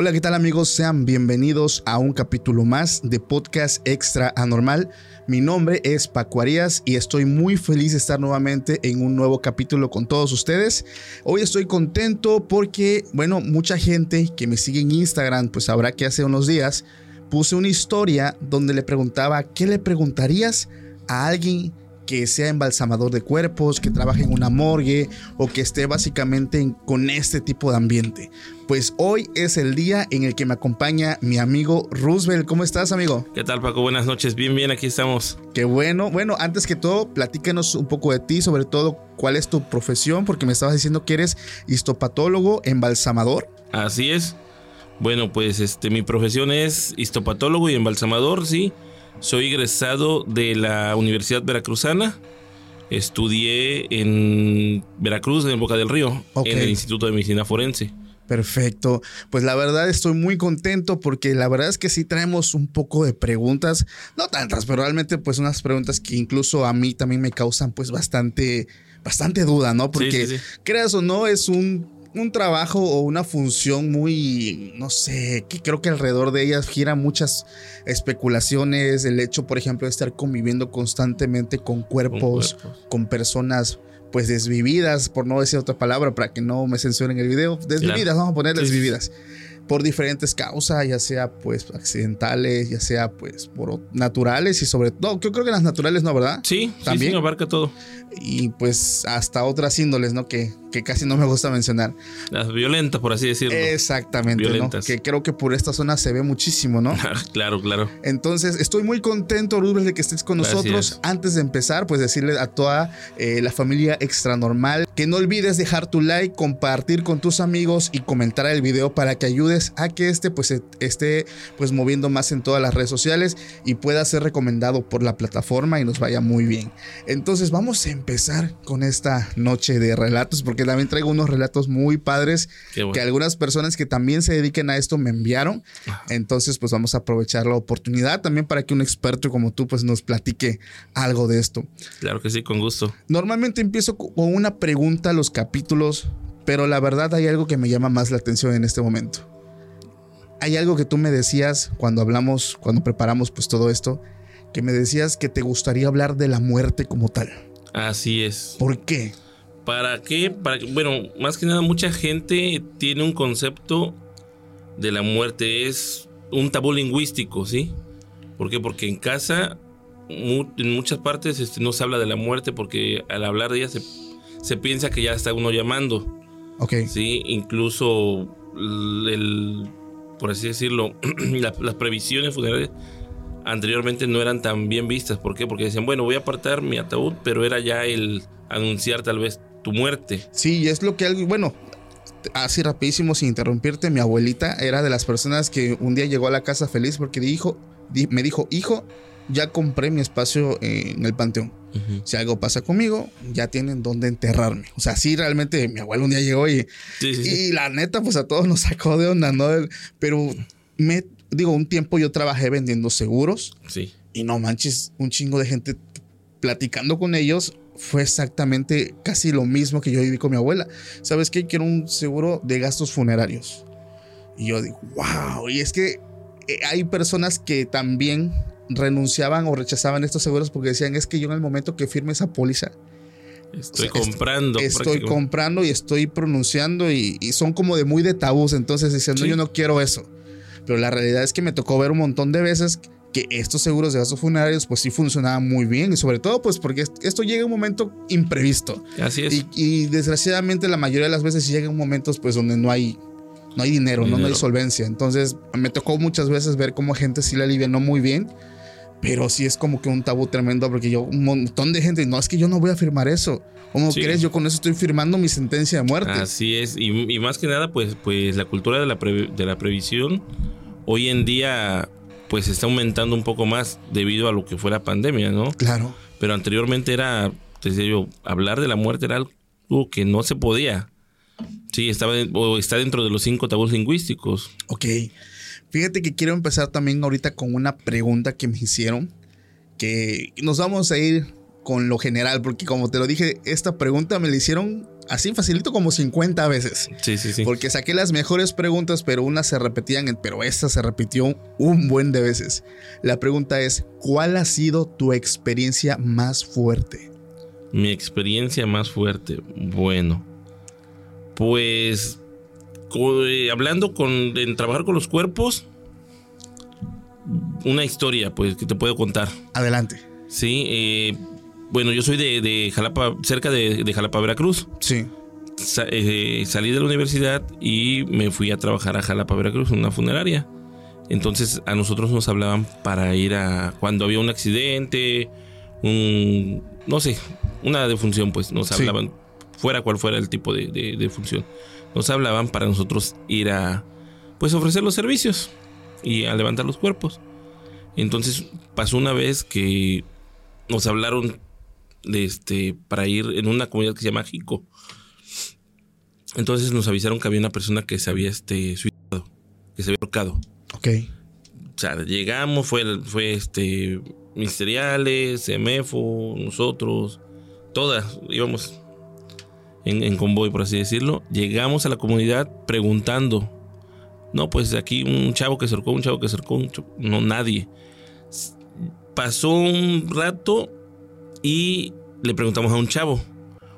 Hola, ¿qué tal amigos? Sean bienvenidos a un capítulo más de Podcast Extra Anormal. Mi nombre es Paco Arias y estoy muy feliz de estar nuevamente en un nuevo capítulo con todos ustedes. Hoy estoy contento porque, bueno, mucha gente que me sigue en Instagram, pues sabrá que hace unos días puse una historia donde le preguntaba, ¿qué le preguntarías a alguien que sea embalsamador de cuerpos, que trabaje en una morgue o que esté básicamente en- con este tipo de ambiente. Pues hoy es el día en el que me acompaña mi amigo Roosevelt. ¿Cómo estás, amigo? ¿Qué tal, Paco? Buenas noches. Bien, bien, aquí estamos. Qué bueno. Bueno, antes que todo, platícanos un poco de ti, sobre todo cuál es tu profesión, porque me estabas diciendo que eres histopatólogo, embalsamador. Así es. Bueno, pues este, mi profesión es histopatólogo y embalsamador, sí. Soy egresado de la Universidad Veracruzana. Estudié en Veracruz, en Boca del Río, en el Instituto de Medicina Forense. Perfecto. Pues la verdad estoy muy contento porque la verdad es que sí traemos un poco de preguntas, no tantas, pero realmente pues unas preguntas que incluso a mí también me causan pues bastante, bastante duda, ¿no? Porque sí, sí. creas o no es un, un trabajo o una función muy, no sé, que creo que alrededor de ellas gira muchas especulaciones, el hecho, por ejemplo, de estar conviviendo constantemente con cuerpos, cuerpos. con personas pues desvividas, por no decir otra palabra, para que no me censuren el video, desvividas, Claro. vamos a poner desvividas, por diferentes causas, ya sea pues accidentales, ya sea pues por naturales y sobre todo, yo creo que las naturales no, ¿verdad? Sí, sí, También. sí, abarca todo. Y pues hasta otras índoles, ¿no? Que, que casi no me gusta mencionar. Las violentas, por así decirlo. Exactamente, ¿no? Violentas. Que creo que por esta zona se ve muchísimo, ¿no? claro, claro. Entonces, estoy muy contento, Rubén, de que estés con Gracias. nosotros. Antes de empezar, pues decirle a toda eh, la familia extra normal que no olvides dejar tu like, compartir con tus amigos y comentar el video para que ayudes a que este pues se- esté pues moviendo más en todas las redes sociales y pueda ser recomendado por la plataforma y nos vaya muy bien. Entonces, vamos a empezar con esta noche de relatos porque también traigo unos relatos muy padres bueno. que algunas personas que también se dediquen a esto me enviaron. Entonces, pues vamos a aprovechar la oportunidad también para que un experto como tú pues nos platique algo de esto. Claro que sí, con gusto. Normalmente empiezo co- con una pregunta a los capítulos, pero la verdad hay algo que me llama más la atención en este momento. Hay algo que tú me decías cuando hablamos, cuando preparamos pues todo esto, que me decías que te gustaría hablar de la muerte como tal. Así es. ¿Por qué? ¿Para qué? Para bueno, más que nada mucha gente tiene un concepto de la muerte, es un tabú lingüístico, ¿sí? ¿Por qué? Porque en casa, mu- en muchas partes este, no se habla de la muerte porque al hablar de ella se, se piensa que ya está uno llamando, Ok. ¿sí? Incluso el, el- por así decirlo, la- las previsiones funerarias anteriormente no eran tan bien vistas. ¿Por qué? Porque decían, bueno, voy a apartar mi ataúd, pero era ya el anunciar tal vez tu muerte. Sí, es lo que algo, bueno, así rapidísimo sin interrumpirte, mi abuelita era de las personas que un día llegó a la casa feliz porque dijo, di- me dijo, hijo, ya compré mi espacio en el panteón. Si algo pasa conmigo, ya tienen dónde enterrarme. O sea, sí, realmente mi abuelo un día llegó y, Sí, sí, sí. y la neta, pues a todos nos sacó de onda, ¿no? Pero me, digo, un tiempo yo trabajé vendiendo seguros Sí. y no manches, un chingo de gente platicando con ellos fue exactamente casi lo mismo que yo viví con mi abuela. ¿Sabes qué? Quiero un seguro de gastos funerarios. Y yo digo, wow. Y es que eh, hay personas que también renunciaban o rechazaban estos seguros porque decían es que yo en el momento que firme esa póliza Estoy o sea, comprando. estoy comprando y estoy pronunciando y, y son como de muy de tabús entonces dicen no Sí. yo no quiero eso pero la realidad es que me tocó ver un montón de veces que estos seguros de gastos funerarios pues sí funcionaban muy bien y sobre todo pues porque est- esto llega en un momento imprevisto Así es. y, y desgraciadamente la mayoría de las veces sí llegan momentos pues donde no hay no hay dinero, no, no hay solvencia. Entonces me tocó muchas veces ver cómo gente sí la alivianó muy bien, pero sí es como que un tabú tremendo porque yo un montón de gente, no es que yo no voy a firmar eso. ¿Cómo Sí. crees? Yo con eso estoy firmando mi sentencia de muerte. Así es, y, y más que nada, pues, pues la cultura de la, pre- de la previsión hoy en día pues está aumentando un poco más debido a lo que fue la pandemia, ¿no? Claro. Pero anteriormente era, te decía yo, hablar de la muerte era algo que no se podía. Sí, estaba o está dentro de los cinco tabús lingüísticos. Ok. Fíjate que quiero empezar también ahorita con una pregunta que me hicieron, que nos vamos a ir con lo general, porque como te lo dije, esta pregunta me la hicieron así facilito como 50 veces. Sí, sí, sí. Porque saqué las mejores preguntas, pero unas se repetían, pero esta se repitió un buen de veces. La pregunta es, ¿cuál ha sido tu experiencia más fuerte? Mi experiencia más fuerte, bueno, pues eh, hablando con, en trabajar con los cuerpos, una historia, pues, que te puedo contar. Adelante. Sí, eh, bueno, yo soy de, de Jalapa, cerca de, de Jalapa, Veracruz. Sí. Sa- eh, salí de la universidad y me fui a trabajar a Jalapa, Veracruz, en una funeraria. Entonces a nosotros nos hablaban para ir a cuando había un accidente, un no sé, una defunción, pues nos Sí. hablaban fuera cual fuera el tipo de, de, de función. Nos hablaban para nosotros ir a pues ofrecer los servicios y a levantar los cuerpos. Entonces pasó una vez que nos hablaron este para ir en una comunidad que se llama Jico. Entonces nos avisaron que había una persona que se había este, suicidado, que se había ahorcado. Ok. O sea, llegamos, fue, fue este, Ministeriales, CMFO, nosotros, todas, íbamos en, en convoy, por así decirlo. Llegamos a la comunidad preguntando. No, pues aquí un chavo que cercó, un chavo que cercó, un chavo- no, nadie. Pasó un rato y le preguntamos a un chavo,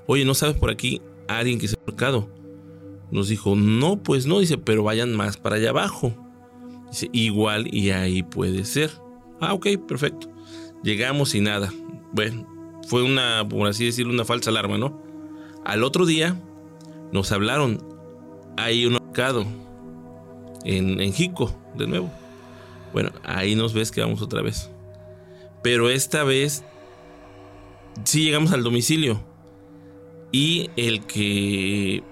oye, ¿no sabes por aquí a alguien que se ha ahorcado? Nos dijo, no, pues no, dice, pero vayan más para allá abajo. Dice, igual y ahí puede ser. Ah, ok, perfecto. Llegamos y nada. Bueno, fue una, por así decirlo, una falsa alarma, ¿no? Al otro día nos hablaron. Hay un ahorcado en, en Jico, de nuevo. Bueno, ahí nos ves que vamos otra vez. Pero esta vez sí llegamos al domicilio. Y el que.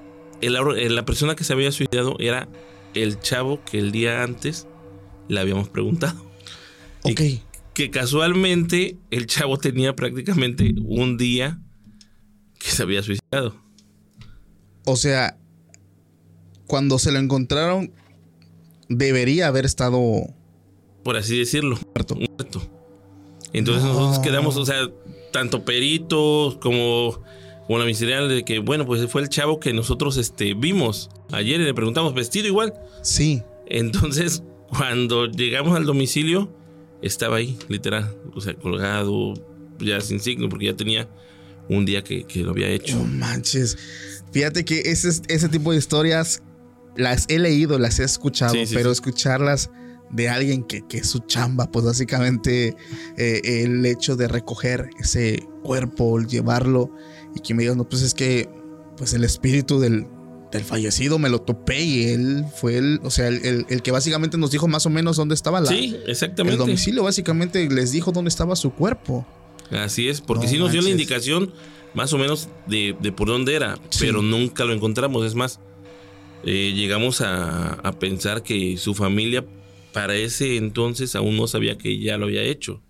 el ahor- la persona que se había suicidado era el chavo que el día antes le habíamos preguntado. Y Ok. Que casualmente el chavo tenía prácticamente un día que se había suicidado. O sea, cuando se lo encontraron, debería haber estado Por así decirlo. muerto. muerto. Entonces No. nosotros quedamos, o sea, tanto peritos como, como la ministerial de que, bueno, pues fue el chavo que nosotros este, vimos ayer y le preguntamos, vestido igual. Sí. Entonces, cuando llegamos al domicilio, estaba ahí, literal, o sea, colgado, ya sin signo, porque ya tenía un día que, que lo había hecho. No manches. Fíjate que ese, ese tipo de historias las he leído, las he escuchado, Sí, sí, pero sí. escucharlas de alguien que, que es su chamba, pues básicamente eh, el hecho de recoger ese cuerpo, el llevarlo y que me digan, no, pues es que pues el espíritu del, del fallecido me lo topé y él fue el, o sea, el, el- el que básicamente nos dijo más o menos dónde estaba la, Sí, el exactamente. domicilio, básicamente les dijo dónde estaba su cuerpo. Así es, porque No sí nos dio la indicación más o menos de, de por dónde era, Sí. pero nunca lo encontramos. Es más, eh, llegamos a, a pensar que su familia para ese entonces aún no sabía que ya lo había hecho,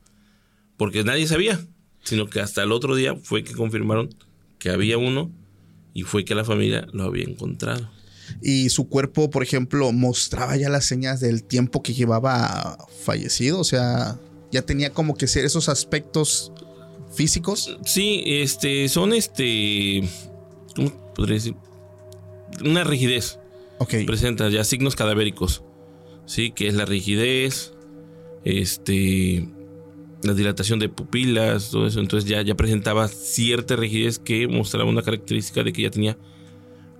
porque nadie sabía, sino que hasta el otro día fue que confirmaron que había uno y fue que la familia lo había encontrado. y su cuerpo, por ejemplo, mostraba ya las señas del tiempo que llevaba fallecido, o sea, ya tenía como que ser esos aspectos físicos. Sí, este, son este, ¿cómo podría decir? Una rigidez. Ok. presenta ya signos cadavéricos. Sí, que es la rigidez, este, la dilatación de pupilas, todo eso. Entonces ya, ya presentaba cierta rigidez que mostraba una característica de que ya tenía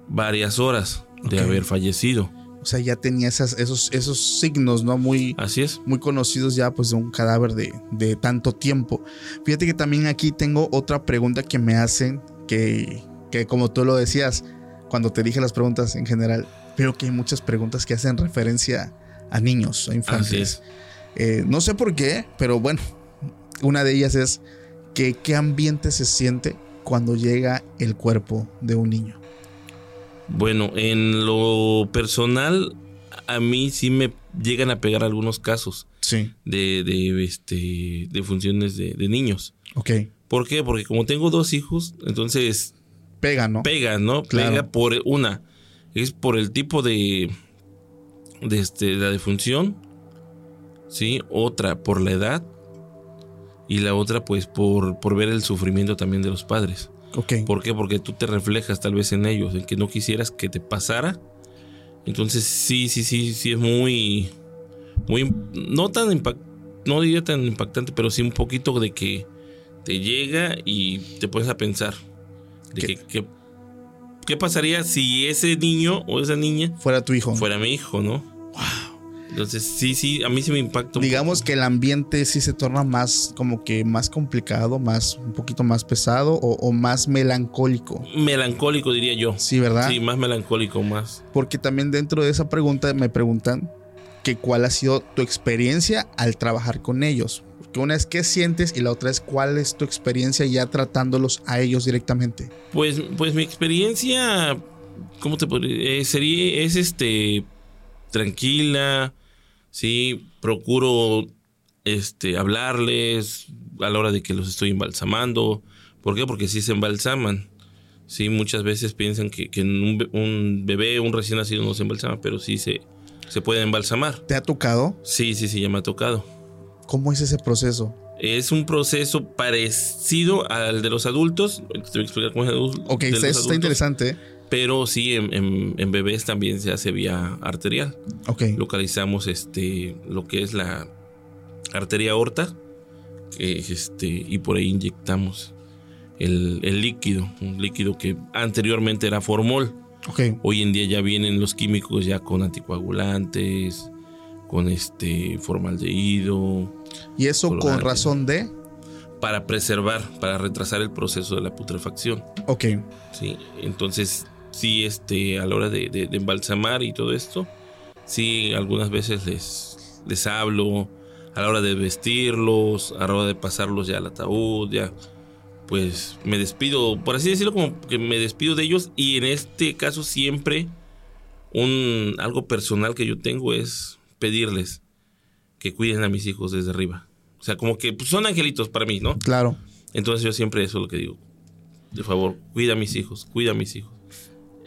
varias horas de haber fallecido. O sea, ya tenía esas, esos, esos signos, ¿no? Muy, Así es. muy conocidos ya pues de un cadáver de, de tanto tiempo. Fíjate que también aquí tengo otra pregunta que me hacen que, que como tú lo decías cuando te dije las preguntas en general, veo que hay muchas preguntas que hacen referencia a niños, a infantes. es. Eh, no sé por qué, pero bueno, una de ellas es que qué ambiente se siente cuando llega el cuerpo de un niño. Bueno, en lo personal, a mí sí me llegan a pegar algunos casos Sí. de, de, este, de funciones de, de niños. Ok. ¿Por qué? Porque como tengo dos hijos, entonces Pega, ¿no? pega, ¿no? Claro. Pega por una. Es por el tipo de, de este, la defunción. Sí. Otra por la edad. Y la otra, pues, por, por ver el sufrimiento también de los padres. Ok. ¿Por qué? Porque tú te reflejas tal vez en ellos, en que no quisieras que te pasara. Entonces, sí, sí, sí, sí es muy, muy, no tan impact, no diría tan impactante, pero sí un poquito de que te llega y te pones a pensar de ¿Qué? que, que- qué pasaría si ese niño o esa niña Fuera tu hijo. fuera mi hijo, ¿no? Entonces, sí, sí, a mí sí me impacta. un Digamos que el ambiente sí se torna más como que más complicado, más un poquito más pesado o, o más melancólico. melancólico diría yo. Sí, ¿verdad? Sí, más melancólico, más. Porque también dentro de esa pregunta me preguntan que cuál ha sido tu experiencia al trabajar con ellos. Porque una es qué sientes y la otra es cuál es tu experiencia ya tratándolos a ellos directamente. Pues, pues mi experiencia, ¿cómo te podría? eh, sería, es este, tranquila, sí, procuro, este, hablarles a la hora de que los estoy embalsamando. ¿Por qué? Porque sí se embalsaman. Sí, muchas veces piensan que, que en un, un bebé, un recién nacido no se embalsama, pero sí se, se puede embalsamar. ¿Te ha tocado? Sí, sí, sí, ya me ha tocado. ¿Cómo es ese proceso? Es un proceso parecido al de los adultos. Te voy a explicar cómo es el adulto. Ok, está adultos. interesante. Pero sí, en, en- en bebés también se hace vía arterial. Ok. Localizamos este, lo que es la arteria aorta que este, y por ahí inyectamos el, el líquido, un líquido que anteriormente era formol. Ok. Hoy en día ya vienen los químicos ya con anticoagulantes, con este formaldehído, Y eso con razón de... para preservar, para retrasar el proceso de la putrefacción. Ok. Sí, entonces sí, este, a la hora de, de- de embalsamar y todo esto, sí, algunas veces les, les hablo, a la hora de vestirlos, a la hora de pasarlos ya al ataúd, ya, pues me despido, por así decirlo, como que me despido de ellos y en este caso siempre un algo personal que yo tengo es pedirles que cuiden a mis hijos desde arriba. O sea, como que pues, son angelitos para mí, ¿no? Claro. Entonces yo siempre eso es lo que digo. De favor, cuida a mis hijos, cuida a mis hijos.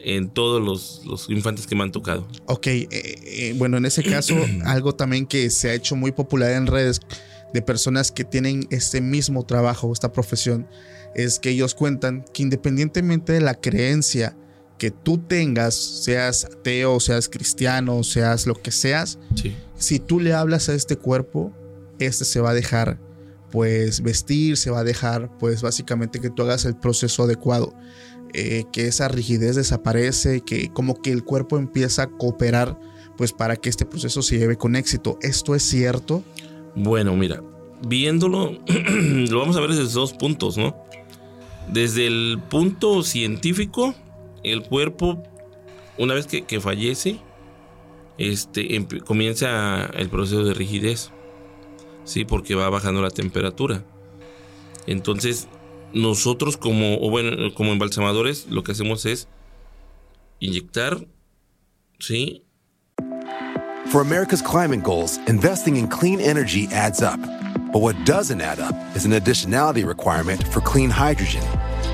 En todos los, los infantes que me han tocado. Ok, eh, eh, bueno, en ese caso, algo también que se ha hecho muy popular en redes de personas que tienen este mismo trabajo, esta profesión, es que ellos cuentan que independientemente de la creencia que tú tengas, seas ateo, seas cristiano, seas lo que seas, Sí. si tú le hablas a este cuerpo, este se va a dejar pues vestir, se va a dejar pues básicamente que tú hagas el proceso adecuado, eh, que esa rigidez desaparece, que como que el cuerpo empieza a cooperar pues para que este proceso se lleve con éxito. ¿Esto es cierto? Bueno, mira, viéndolo, lo vamos a ver desde dos puntos, ¿no? Desde el punto científico, el cuerpo, una vez que, fallece, este, comienza el proceso de rigidez, ¿sí? Porque va bajando la temperatura. Entonces, nosotros como embalsamadores, lo que hacemos es inyectar, ¿sí? For America's climate goals, investing in clean energy adds up. But what doesn't add up is an additionality requirement for clean hydrogen.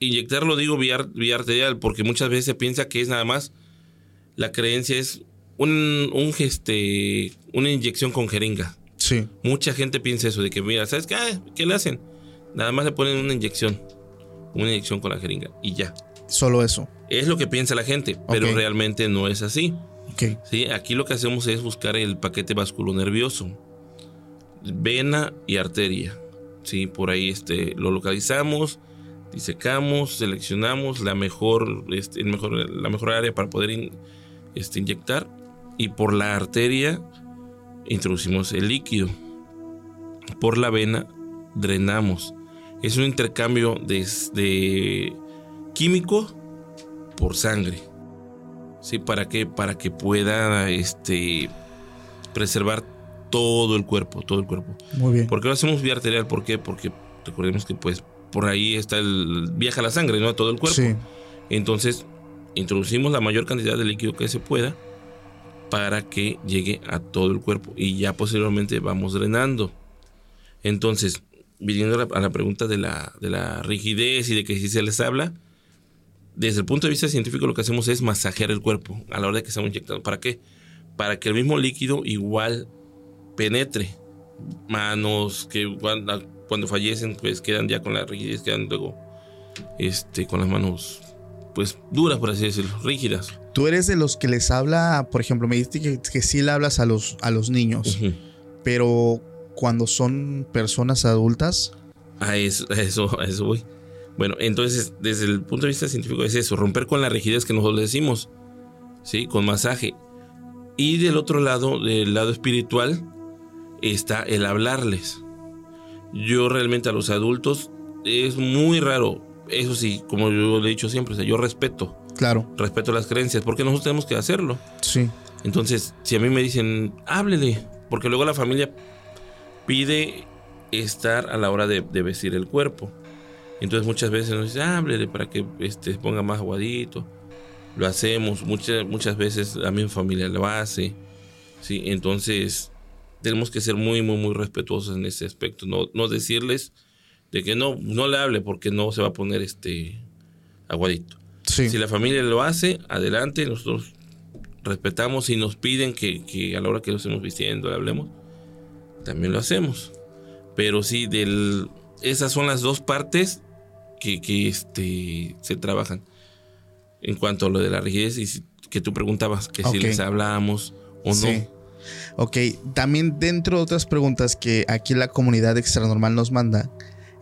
Inyectarlo digo vía, vía arterial porque muchas veces se piensa que es nada más, la creencia es un, un este, una inyección con jeringa. Sí. Mucha gente piensa eso, de que mira, ¿sabes qué? Ah, ¿Qué le hacen? Nada más le ponen una inyección, una inyección con la jeringa y ya. Solo eso. Es lo que piensa la gente, pero realmente no es así. ¿sí? Aquí lo que hacemos es buscar el paquete vasculonervioso, vena y arteria. ¿sí? Por ahí este, lo localizamos, disecamos, seleccionamos la mejor, este, el mejor, la mejor área para poder in- este, inyectar y por la arteria introducimos el líquido. Por la vena drenamos. Es un intercambio de, de químico por sangre. Sí, ¿para qué? Para que pueda este, preservar todo el cuerpo, todo el cuerpo. Muy bien. ¿Por qué lo hacemos vía arterial? ¿Por qué? Porque recordemos que pues por ahí está el viaja la sangre, ¿no? A todo el cuerpo. Sí. Entonces, introducimos la mayor cantidad de líquido que se pueda para que llegue a todo el cuerpo y ya posteriormente vamos drenando. Entonces, viniendo a la, a la pregunta de la, de la rigidez y de que si se les habla, desde el punto de vista científico lo que hacemos es masajear el cuerpo a la hora de que estamos inyectando. ¿Para qué? Para que el mismo líquido igual penetre. Manos que cuando, cuando fallecen pues quedan ya con la rigidez, quedan luego este, con las manos pues duras, por así decirlo, rígidas. Tú eres de los que les habla, por ejemplo, me dijiste que, que sí le hablas a los, a los niños, pero cuando son personas adultas, A eso, a eso, a eso voy. Bueno, entonces, desde el punto de vista científico es eso, romper con la rigidez que nosotros decimos, ¿sí? Con masaje. Y del otro lado, del lado espiritual, está el hablarles. Yo realmente a los adultos es muy raro. Eso sí, como yo le he dicho siempre, o sea, yo respeto, claro, respeto las creencias, porque nosotros tenemos que hacerlo. sí, Entonces, si a mí me dicen, háblele, porque luego la familia pide estar a la hora de, de vestir el cuerpo. Entonces muchas veces nos dicen, háblele para que este, ponga más aguadito. Lo hacemos, muchas, muchas veces la misma familia lo hace. ¿sí? Entonces, tenemos que ser muy, muy, muy respetuosos en ese aspecto. No, no decirles de que no, no le hable porque no se va a poner este aguadito. sí, Si la familia lo hace, adelante, nosotros respetamos y nos piden que, que a la hora que lo estemos vistiendo le hablemos, también lo hacemos. Pero sí, del, esas son las dos partes que, que, este, se trabajan. En cuanto a lo de la rigidez, y si- que tú preguntabas que Ok. si les hablamos o Sí. Ok, también dentro de otras preguntas que aquí la comunidad extranormal nos manda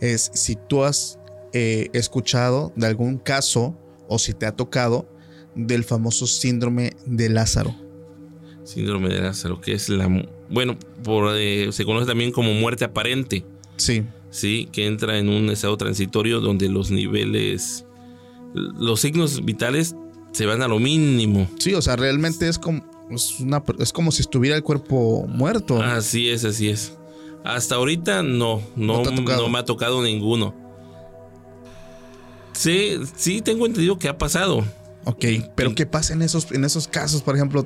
es si tú has eh, escuchado de algún caso o si te ha tocado del famoso síndrome de Lázaro. Síndrome de Lázaro, que es la. Bueno, por, eh, se conoce también como muerte aparente. Sí, ¿sí? Que entra en un estado transitorio donde los niveles, los signos vitales se van a lo mínimo. sí, o sea, realmente es como, es una, es como si estuviera el cuerpo muerto. Así es, así es. Hasta ahorita no, No no, me ha tocado ninguno. Sí, sí tengo entendido que ha pasado. Ok, pero ¿qué pasa en esos, en esos casos? Por ejemplo,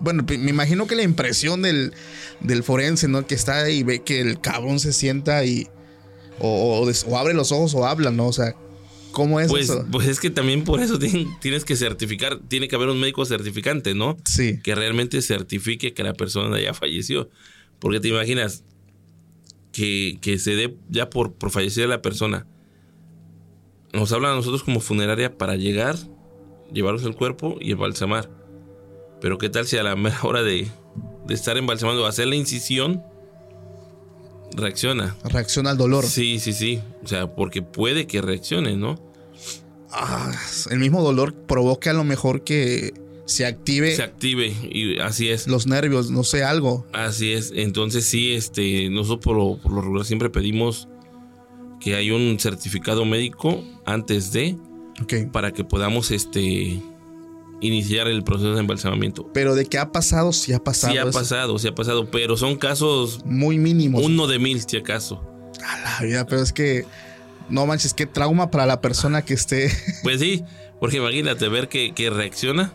bueno, me imagino que la impresión del, del forense, ¿no? Que está ahí y ve que el cabrón se sienta y o, o o abre los ojos o habla, ¿no? O sea, ¿cómo es Pues, eso? pues es que también por eso tien- tienes que certificar, tiene que haber un médico certificante, ¿no? Sí, que realmente certifique que la persona ya falleció. Porque te imaginas que, que se dé ya por, por fallecida la persona. Nos hablan a nosotros como funeraria para llegar, llevarnos el cuerpo y embalsamar. Pero qué tal si a la mera hora de, de estar embalsamando, hacer la incisión, reacciona. reacciona al dolor. Sí, sí, sí. O sea, porque puede que reaccione, ¿no? Ah, el mismo dolor provoca a lo mejor que se active Se active y así es. los nervios, no sé, algo. Así es, entonces sí, este, nosotros por lo, por lo regular siempre pedimos que hay un certificado médico antes de Ok. para que podamos este iniciar el proceso de embalsamamiento. Pero de qué ha pasado, sí ha pasado. Sí ha eso. pasado, sí ha pasado, pero son casos Muy mínimos. uno de mil, si acaso. A la vida, pero es que. No manches, qué trauma para la persona que esté. Pues sí, porque imagínate ver que, que reacciona,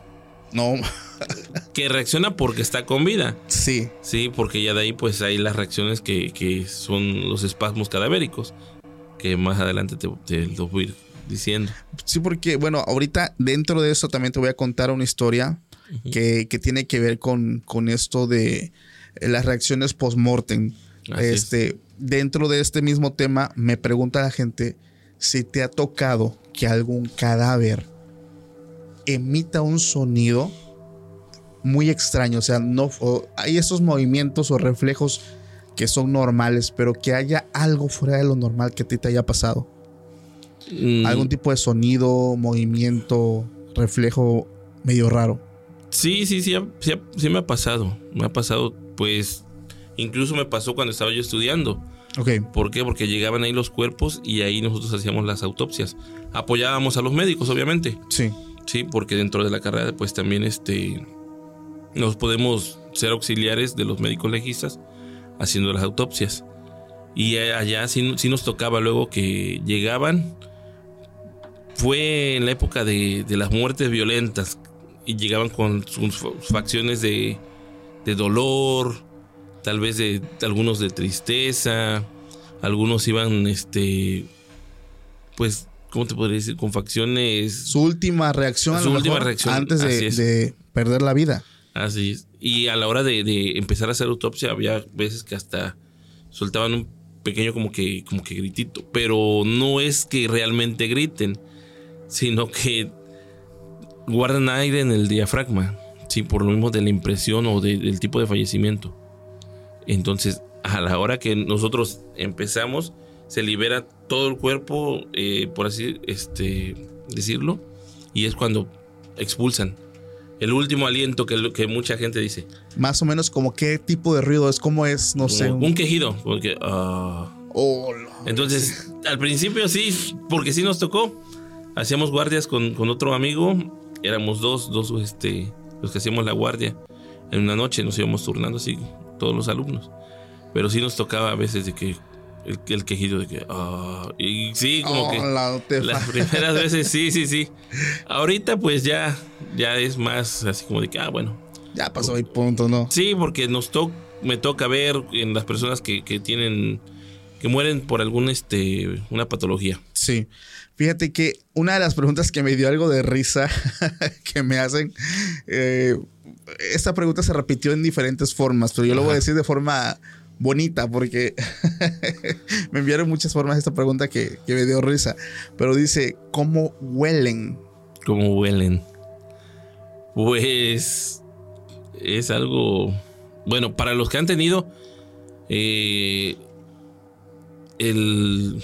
No, que reacciona porque está con vida. sí. Sí, porque ya de ahí pues hay las reacciones que, que son los espasmos cadavéricos, que más adelante te, te lo voy a ir diciendo. Sí, porque, bueno, ahorita dentro de eso también te voy a contar una historia que, que tiene que ver con, con esto de eh, las reacciones post-mortem. Es. Este, dentro de este mismo tema, me pregunta la gente si te ha tocado que algún cadáver emita un sonido muy extraño. O sea, no o hay esos movimientos o reflejos que son normales, pero que haya algo fuera de lo normal que a ti te haya pasado. Mm, Algún tipo de sonido, movimiento, reflejo medio raro. Sí, sí, sí, sí, sí me ha pasado. Me ha pasado, pues, incluso me pasó cuando estaba yo estudiando. Ok, ¿Por qué? Porque llegaban ahí los cuerpos y ahí nosotros hacíamos las autopsias. Apoyábamos a los médicos, obviamente. sí. Sí, porque dentro de la carrera, pues también este, nos podemos ser auxiliares de los médicos legistas haciendo las autopsias. Y allá sí, sí nos tocaba luego que llegaban. Fue en la época de, de las muertes violentas y llegaban con sus fa- facciones de, de dolor, tal vez de, algunos de tristeza, algunos iban, este, pues, ¿cómo te podría decir? Con facciones Su última reacción, a Su lo última mejor, reacción, antes de perder la vida. Así es. Y a la hora de, de empezar a hacer autopsia, había veces que hasta soltaban un pequeño como que, como que gritito. Pero no es que realmente griten, sino que guardan aire en el diafragma. Sí, por lo mismo de la impresión o de- del tipo de fallecimiento. Entonces, a la hora que nosotros empezamos, se libera todo el cuerpo, eh, por así este, decirlo, y es cuando expulsan. El último aliento que, mucha gente dice. Más o menos como qué tipo de ruido es, cómo es, no sé. Un quejido. Porque. Oh, no. Entonces, al principio sí, porque sí nos tocó. Hacíamos guardias con, con otro amigo. Éramos dos, dos, este, los que hacíamos la guardia. En una noche nos íbamos turnando así, todos los alumnos. Pero sí nos tocaba a veces de que el, el quejido de que, ah, y sí, como Oh, que la- las primeras veces sí, sí, sí. Ahorita pues ya, ya es más así como de que, ah, bueno, Ya pasó el punto, ¿no? Sí, porque nos to me toca ver en las personas que, que tienen que mueren por algún este una patología. Sí. Fíjate que una de las preguntas que me dio algo de risa que me hacen, eh, esta pregunta se repitió en diferentes formas, pero yo lo voy a decir de forma bonita porque me enviaron muchas formas esta pregunta que, que me dio risa. Pero dice, ¿cómo huelen? ¿Cómo huelen? Pues es algo bueno para los que han tenido eh, el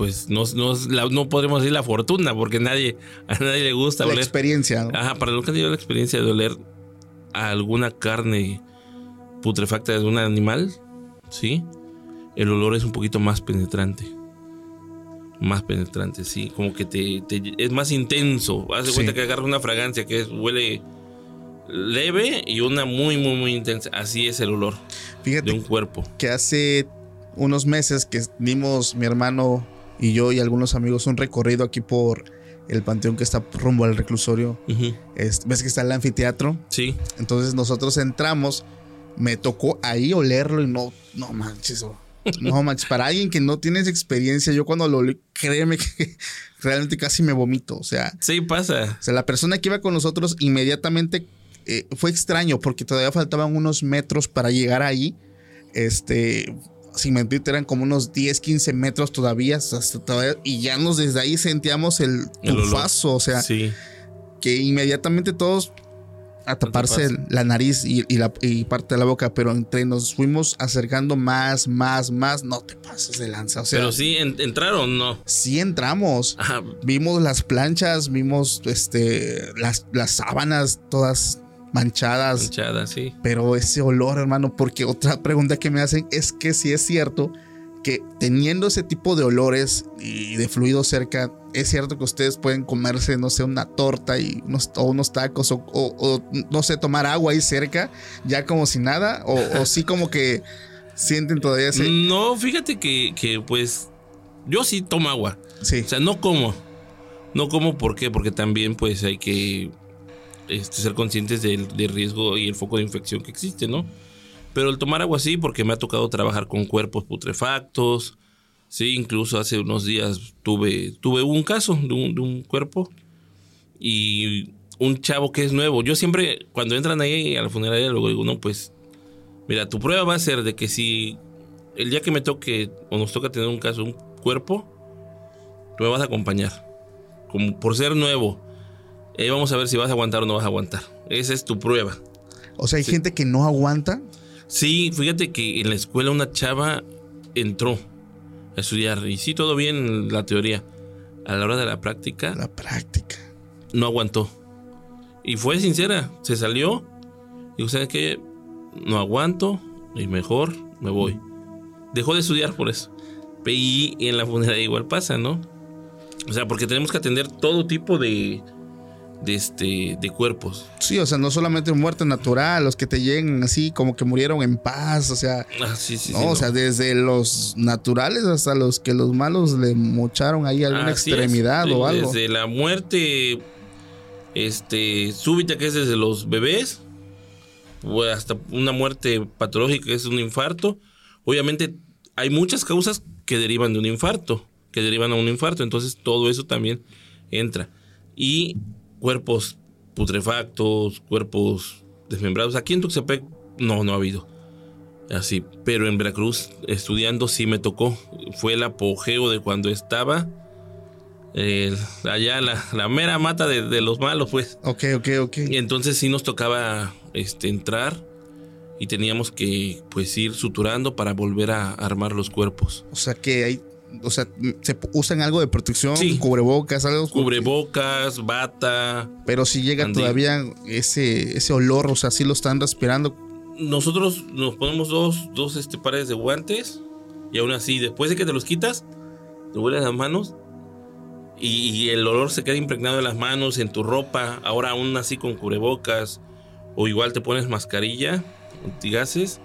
pues no, no, no podremos decir la fortuna porque nadie a nadie le gusta La oler experiencia. ¿no? Ajá, para los que han tenido la experiencia de oler a alguna carne putrefacta de un animal, ¿sí? El olor es un poquito más penetrante. Más penetrante, sí. Como que te, te- es más intenso. Haz de Sí. cuenta que agarras una fragancia que es- huele leve y una muy, muy, muy intensa. Así es el olor de Fíjate un cuerpo. que hace unos meses que dimos mi hermano y yo y algunos amigos un recorrido aquí por el panteón que está rumbo al reclusorio. Es- ¿Ves que está el anfiteatro? Sí, Entonces nosotros entramos, me tocó ahí olerlo y no, no manches, oh, no manches, para alguien que no tienes experiencia, yo cuando lo olí, créeme que realmente casi me vomito, o sea, sí pasa. o sea, la persona que iba con nosotros inmediatamente eh, fue extraño porque todavía faltaban unos metros para llegar ahí, este, sin mentirte eran como unos 10, 15 metros todavía, hasta todavía y ya nos desde ahí sentíamos el El tufazo, o sea, Sí. que inmediatamente todos a taparse taparse. la nariz y, y la, y parte de la boca, pero entre nos fuimos acercando más, más, más, no te pases de lanza. O sea, Pero sí, en- ¿entraron no? sí entramos. Ajá, Vimos las planchas, vimos este, las, las sábanas todas manchadas. hinchada, sí. Pero ese olor, hermano, porque otra pregunta que me hacen es que si es cierto que teniendo ese tipo de olores y de fluido cerca, es cierto que ustedes pueden comerse, no sé, una torta y unos, o unos tacos o, o- o, no sé, tomar agua ahí cerca, ya como si nada, o, o sí como que sienten todavía ese... No, fíjate que, que, pues yo sí tomo agua. Sí, O sea, no como. No como, ¿por qué? Porque también pues hay que este, ser conscientes del, del riesgo y el foco de infección que existe, ¿no? Pero el tomar agua sí, porque me ha tocado trabajar con cuerpos putrefactos. Sí, incluso hace unos días tuve, tuve un caso de un, de un cuerpo y un chavo que es nuevo. Yo siempre, cuando entran ahí a la funeraria, luego digo, no, pues, mira, tu prueba va a ser de que si el día que me toque o nos toca tener un caso, un cuerpo, tú me vas a acompañar. Como por ser nuevo. Eh, vamos a ver si vas a aguantar o no vas a aguantar. Esa es tu prueba. o sea, hay gente que no aguanta. Sí, fíjate que en la escuela una chava entró a estudiar y sí, todo bien en la teoría. A la hora de la práctica, La práctica. no aguantó. Y fue sincera, se salió. Dijo, ¿sabes qué? No aguanto y mejor me voy. Dejó de estudiar por eso. Y en la funeraria igual pasa, ¿no? O sea, porque tenemos que atender todo tipo de, de, este, de cuerpos. Sí, o sea, no solamente muerte natural, los que te llegan así como que murieron en paz, o sea, Ah, sí, sí, no, sí, o no. sea, desde los naturales hasta los que los malos le mocharon ahí alguna extremidad o algo. Desde la muerte este, súbita, que es desde los bebés, o hasta una muerte patológica, que es un infarto. Obviamente, hay muchas causas que derivan de un infarto, que derivan a un infarto. Entonces, todo eso también entra. Y cuerpos putrefactos, cuerpos desmembrados. Aquí en Tuxtepec no, no ha habido. Así, pero en Veracruz estudiando sí me tocó. Fue el apogeo de cuando estaba eh, allá la, la mera mata de, de los malos, pues. Ok, ok, ok. Y entonces sí nos tocaba este, entrar y teníamos que pues ir suturando para volver a armar los cuerpos. O sea que hay, o sea, se usan algo de protección, Sí. cubrebocas, algo. Cubrebocas, bata. Pero si llega todavía ese, ese olor, o sea, sí lo están respirando. Nosotros nos ponemos dos, dos este, pares de guantes y aún así, después de que te los quitas, te hueles las manos y, y el olor se queda impregnado en las manos, en tu ropa. Ahora aún así con cubrebocas o igual te pones mascarilla, antigases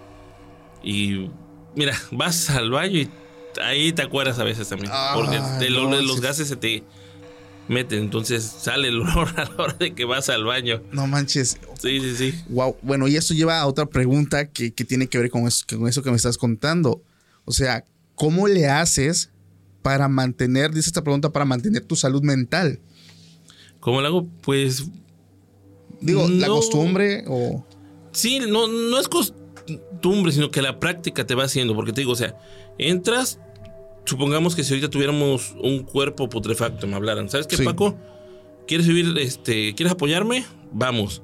y mira, vas al baño y ahí te acuerdas a veces también. porque no, olor de los sí. gases se te meten, entonces sale el olor a la hora de que vas al baño. No manches. Sí, sí, sí. Wow. Bueno, y esto lleva a otra pregunta que, que tiene que ver con eso, con eso que me estás contando. O sea, ¿cómo le haces para mantener, dice esta pregunta, para mantener tu salud mental? ¿Cómo lo hago? Pues Digo, la costumbre o... Sí, no, no es costumbre, sino que la práctica te va haciendo. Porque te digo, o sea, entras, supongamos que si ahorita tuviéramos un cuerpo putrefacto, me hablaran, ¿sabes qué, Sí. Paco? ¿Quieres vivir, este, quieres apoyarme? Vamos.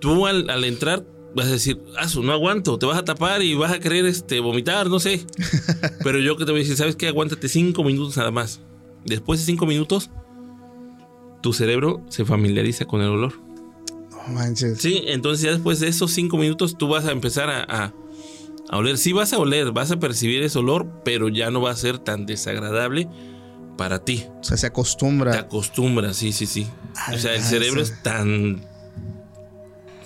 Tú al, al entrar vas a decir, ah, no aguanto, te vas a tapar y vas a querer este, vomitar, no sé. Pero yo que te voy a decir, ¿sabes qué? Aguántate cinco minutos nada más. Después de cinco minutos, tu cerebro se familiariza con el olor. No manches. Sí, entonces ya después de esos cinco minutos tú vas a empezar a, a- a oler. Sí vas a oler, vas a percibir ese olor, pero ya no va a ser tan desagradable para ti. O sea, se Te acostumbra. sí, sí, sí. O sea, el cerebro es tan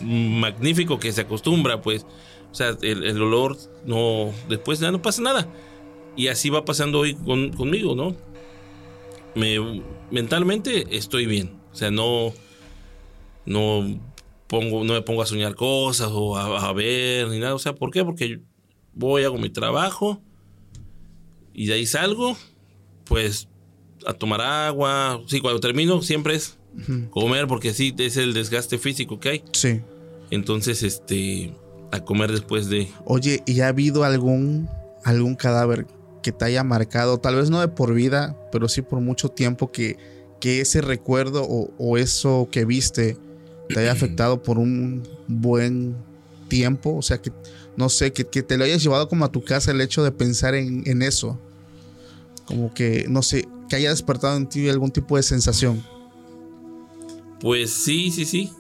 magnífico que se acostumbra, pues. O sea, el, el olor no. Después ya no pasa nada. Y así va pasando hoy con- conmigo, ¿no? Me, mentalmente estoy bien. O sea, no. No pongo, no me pongo a soñar cosas o a, a ver ni nada. O sea, ¿por qué? Porque voy, hago mi trabajo y de ahí salgo, pues a tomar agua. Sí, cuando termino siempre es comer porque sí, es el desgaste físico que hay. Sí. Entonces, este, a comer después de... Oye, ¿y ha habido algún, algún cadáver que te haya marcado, tal vez no de por vida, pero sí por mucho tiempo, que, que ese recuerdo o, o eso que viste te haya afectado por un buen tiempo? O sea, que no sé, que, que te lo hayas llevado como a tu casa el hecho de pensar en, en eso. Como que, no sé, que haya despertado en ti algún tipo de sensación. Pues sí, sí, sí.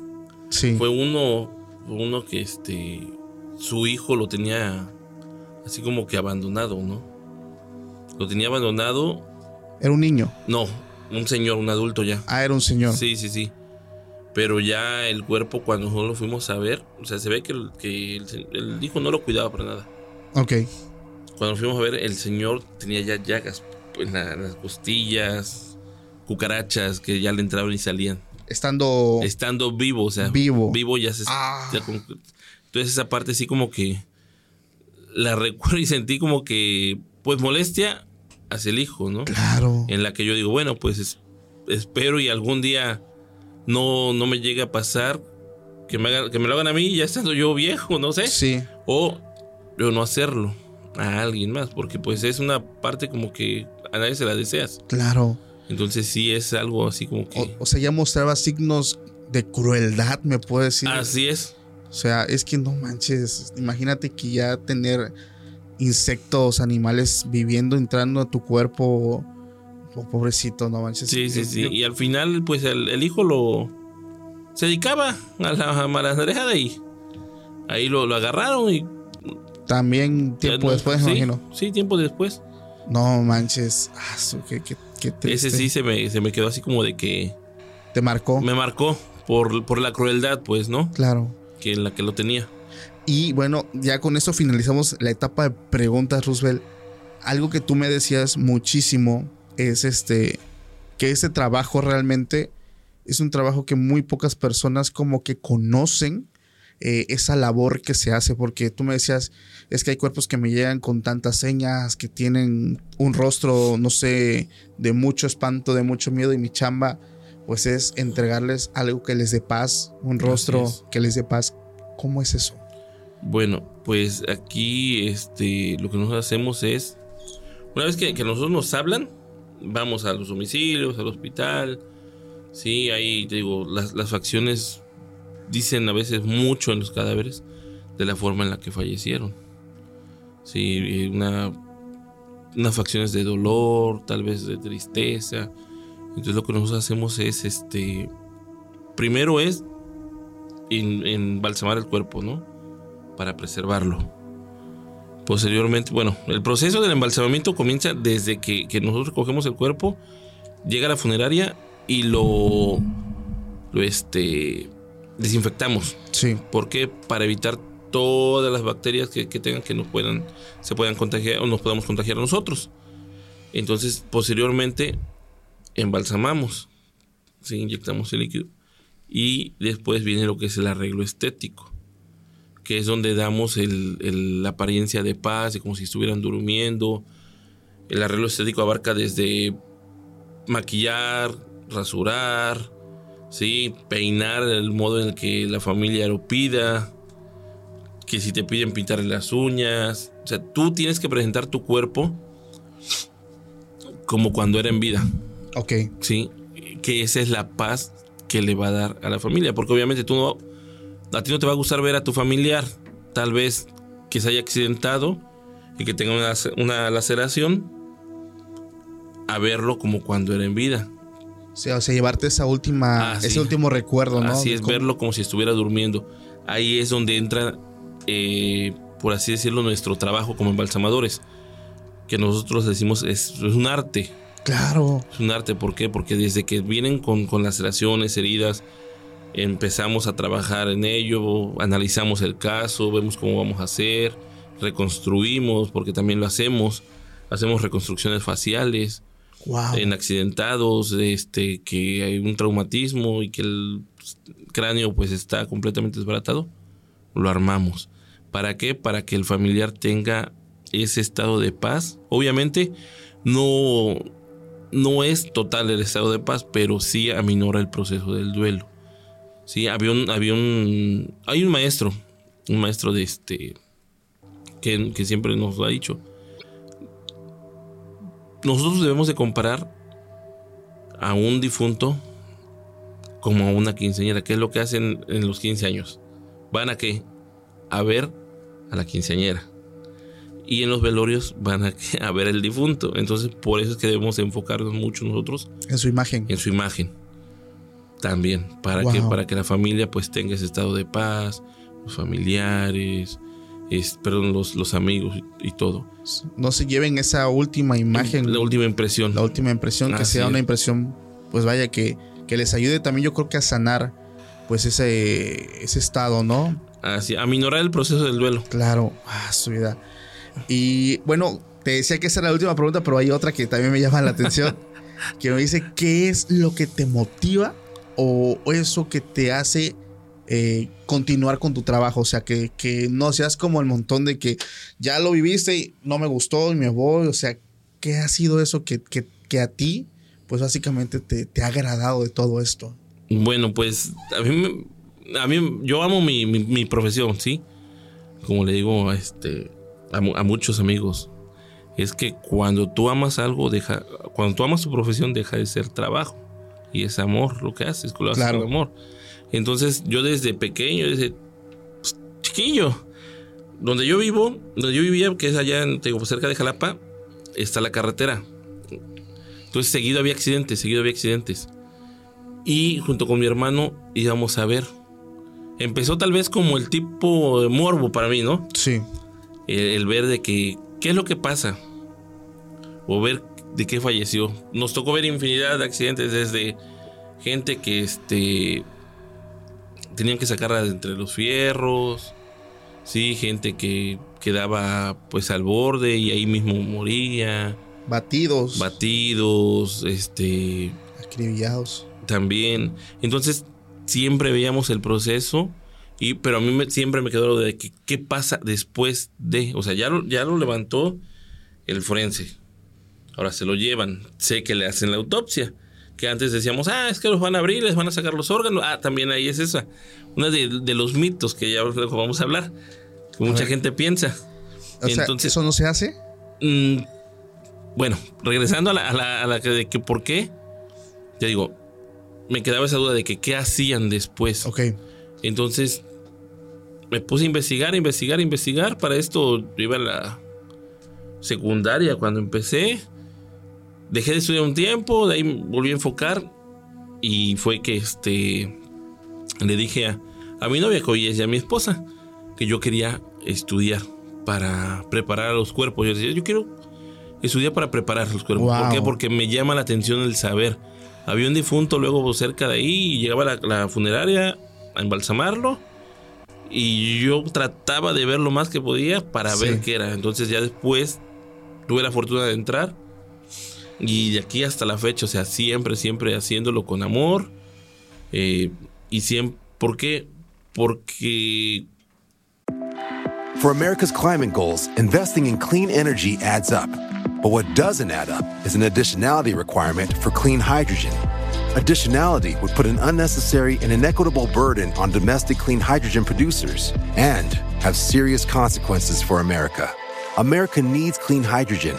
Sí. Fue uno, uno que este, su hijo lo tenía así como que abandonado, ¿no? Lo tenía abandonado. Era un niño. No, un señor, un adulto ya. Ah, era un señor. Sí, sí, sí. Pero ya el cuerpo, cuando nosotros lo fuimos a ver, o sea, se ve que el, que el, hijo no lo cuidaba para nada. Ok. Cuando fuimos a ver, el señor tenía ya llagas en, la- en las costillas, cucarachas que ya le entraban y salían. Estando. Estando vivo, o sea, Vivo. Vivo ya se. Ah. ya como- entonces, esa parte sí, como que la recuerdo y sentí como que, pues, molestia hacia el hijo, ¿no? Claro. en la que yo digo, bueno, pues es- espero y algún día no, no me llegue a pasar que me, haga- que me lo hagan a mí ya estando yo viejo, no sé. Sí. O yo no hacerlo a alguien más, porque pues es una parte como que a nadie se la deseas. Claro. Entonces sí es algo así como que... O, o sea, ya mostraba signos de crueldad, me puedo decir. así es. O sea, es que no manches. Imagínate que ya tener insectos, animales viviendo, entrando a tu cuerpo. Oh, pobrecito, no manches. Sí, sí, sí. Y al final pues el, el hijo lo... Se dedicaba a la malandrejada y ahí lo, lo agarraron y... También tiempo no- después, me imagino. Sí, tiempo después. No manches. Ah, qué, qué- qué triste. Ese sí se me, se me quedó así como de que Te marcó. me marcó por, por la crueldad, pues, ¿no? Claro. Que en la que lo tenía. Y bueno, ya con esto finalizamos la etapa de preguntas, Roosevelt. Algo que tú me decías muchísimo es este que este trabajo realmente es un trabajo que muy pocas personas como que conocen eh, esa labor que se hace, porque tú me decías, es que hay cuerpos que me llegan con tantas señas, que tienen un rostro, no sé, de mucho espanto, de mucho miedo, y mi chamba, pues es entregarles algo que les dé paz, un rostro que les dé paz. ¿Cómo es eso? Bueno, pues aquí este, lo que nosotros hacemos es, una vez que, que nosotros nos hablan, vamos a los domicilios, al hospital. Sí, ahí digo, las, las facciones dicen a veces mucho en los cadáveres de la forma en la que fallecieron. Sí, una, unas facciones de dolor, tal vez de tristeza. Entonces lo que nosotros hacemos es, este, primero es en- embalsamar el cuerpo, ¿no? Para preservarlo. Posteriormente, bueno, el proceso del embalsamamiento comienza desde que, que nosotros recogemos el cuerpo, llega a la funeraria y lo, lo este, desinfectamos. Sí. ¿Por qué? Para evitar todas las bacterias que, que tengan que nos puedan, se puedan contagiar o nos podamos contagiar a nosotros. Entonces, posteriormente, embalsamamos, ¿sí? inyectamos el líquido. Y después viene lo que es el arreglo estético, que es donde damos el- el- la apariencia de paz, de como si estuvieran durmiendo. El arreglo estético abarca desde maquillar, rasurar, ¿sí? peinar el modo en el que la familia lo pida, que si te piden pintarle las uñas, o sea, tú tienes que presentar tu cuerpo como cuando era en vida, Ok. ¿sí? Que esa es la paz que le va a dar a la familia, porque obviamente tú no, a ti no te va a gustar ver a tu familiar, tal vez que se haya accidentado y que tenga una, una laceración, a verlo como cuando era en vida. O sea, o sea, llevarte esa última, Ah, sí. ese último recuerdo, ¿no? Así es, cómo- verlo como si estuviera durmiendo. Ahí es donde entra, eh, por así decirlo, nuestro trabajo como embalsamadores. Que nosotros decimos es, es un arte. Claro. Es un arte, ¿por qué? Porque desde que vienen con, con laceraciones, heridas, empezamos a trabajar en ello, analizamos el caso, vemos cómo vamos a hacer, reconstruimos, porque también lo hacemos. Hacemos reconstrucciones faciales Wow. en accidentados, este, que hay un traumatismo y que el cráneo pues está completamente desbaratado, lo armamos. ¿Para qué? Para que el familiar tenga ese estado de paz. Obviamente no, no es total el estado de paz, pero sí aminora el proceso del duelo. Sí, había un, había un, hay un maestro, un maestro de este, que, que siempre nos lo ha dicho, nosotros debemos de comparar a un difunto como a una quinceañera, que es lo que hacen en los 15 años. Van a qué? A ver a la quinceañera. Y en los velorios van a, qué? a ver el difunto. Entonces, por eso es que debemos enfocarnos mucho nosotros En su imagen. en su imagen. También, para, que, para que la familia pues tenga ese estado de paz, los familiares, es, perdón, los, los amigos y, y todo. No se lleven esa última imagen, La última impresión. la última impresión, que Así sea una es. impresión, pues vaya, que, que les ayude también yo creo que a sanar pues ese, ese estado, ¿no? Así, a minorar el proceso del duelo. Claro, ah, su vida. Y bueno, te decía que esa era la última pregunta, pero hay otra que también me llama la atención, que me dice, ¿qué es lo que te motiva o eso que te hace eh, continuar con tu trabajo? O sea, que, que no seas como el montón de que ya lo viviste y no me gustó y me voy. O sea, ¿qué ha sido eso que, que- que a ti, pues básicamente te, te ha agradado de todo esto? Bueno, pues a mí, a mí yo amo mi, mi- profesión, ¿sí? Como le digo este, a, a muchos amigos, es que cuando tú amas algo, deja, cuando tú amas tu profesión, deja de ser trabajo. Y es amor lo que haces, lo haces Claro. con amor. Entonces yo desde pequeño, desde pues, chiquillo, donde yo vivo, donde yo vivía, que es allá en, digo, cerca de Jalapa, está la carretera. Entonces seguido había accidentes, seguido había accidentes y junto con mi hermano íbamos a ver. Empezó tal vez como el tipo de morbo para mí, ¿no? Sí, El, el ver de que, ¿qué es lo que pasa? O ver de qué falleció. Nos tocó ver infinidad de accidentes desde gente que este tenían que sacarla de entre los fierros, sí, gente que quedaba pues al borde y ahí mismo moría, batidos, batidos, este acribillados. también. Entonces, siempre veíamos el proceso. Y, pero a mí me- siempre me quedó lo de que, qué pasa después de. O sea, ya lo, ya lo levantó el forense. Ahora se lo llevan. Sé que le hacen la autopsia. Que antes decíamos, ah, es que los van a abrir, les van a sacar los órganos. Ah, también ahí es esa. Una de, de los mitos que ya vamos a hablar. Que mucha ver. gente piensa. O sea, Entonces- ¿eso no se hace? Mm, bueno, regresando a la, a la- a la que de que por qué, te digo, me quedaba esa duda de que qué hacían después. Ok. Entonces me puse a investigar, investigar, investigar. Para esto yo iba a la secundaria cuando empecé. Dejé de estudiar un tiempo, de ahí volví a enfocar y fue que este le dije a, a mi novia que hoy es ya mi esposa que yo quería estudiar para preparar a los cuerpos. Yo decía, yo quiero estudiar para preparar los cuerpos. ¿Por Wow. qué? Porque me llama la atención el saber. Había un difunto luego cerca de ahí y llegaba la, la funeraria a embalsamarlo y yo trataba de ver lo más que podía para Sí. ver qué era. Entonces ya después tuve la fortuna de entrar y de aquí hasta la fecha, o sea, siempre, siempre haciéndolo con amor eh, y siempre, ¿por qué? Porque For America's climate goals, investing in clean energy adds up. But what doesn't add up is an additionality requirement for clean hydrogen. Additionality would put an unnecessary and inequitable burden on domestic clean hydrogen producers and have serious consequences for America. America needs clean hydrogen,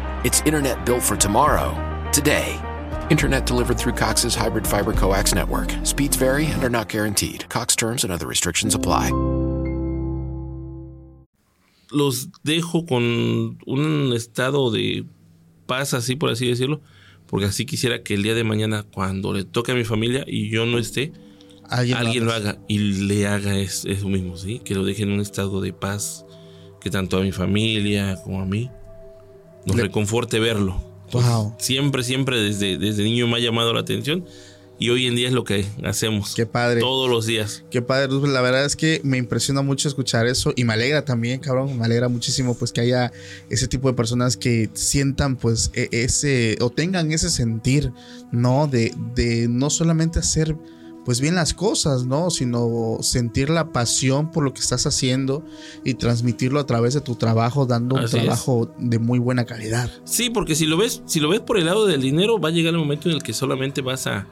It's internet built for tomorrow, today. Internet delivered through Cox's hybrid fiber coax network. Speeds vary and are not guaranteed. Cox terms and other restrictions apply. los dejo con un estado de paz, así por así decirlo, porque así quisiera que el día de mañana, cuando le toque a mi familia y yo no esté, Alguien, alguien lo haga y le haga es- eso mismo, ¿sí? Que lo deje en un estado de paz, que tanto a mi familia como a mí nos Le- reconforte verlo. Wow. Siempre, siempre desde, desde niño me ha llamado la atención y hoy en día es lo que hacemos. Qué padre. Todos los días. Qué padre. La verdad es que me impresiona mucho escuchar eso y me alegra también, cabrón. Me alegra muchísimo pues que haya ese tipo de personas que sientan pues e- ese o tengan ese sentir, ¿no? De, de no solamente hacer pues bien las cosas, ¿no? Sino sentir la pasión por lo que estás haciendo y transmitirlo a través de tu trabajo, dando un es. trabajo de muy buena calidad. Sí, porque si lo ves, si lo ves por el lado del dinero, va a llegar el momento en el que solamente vas a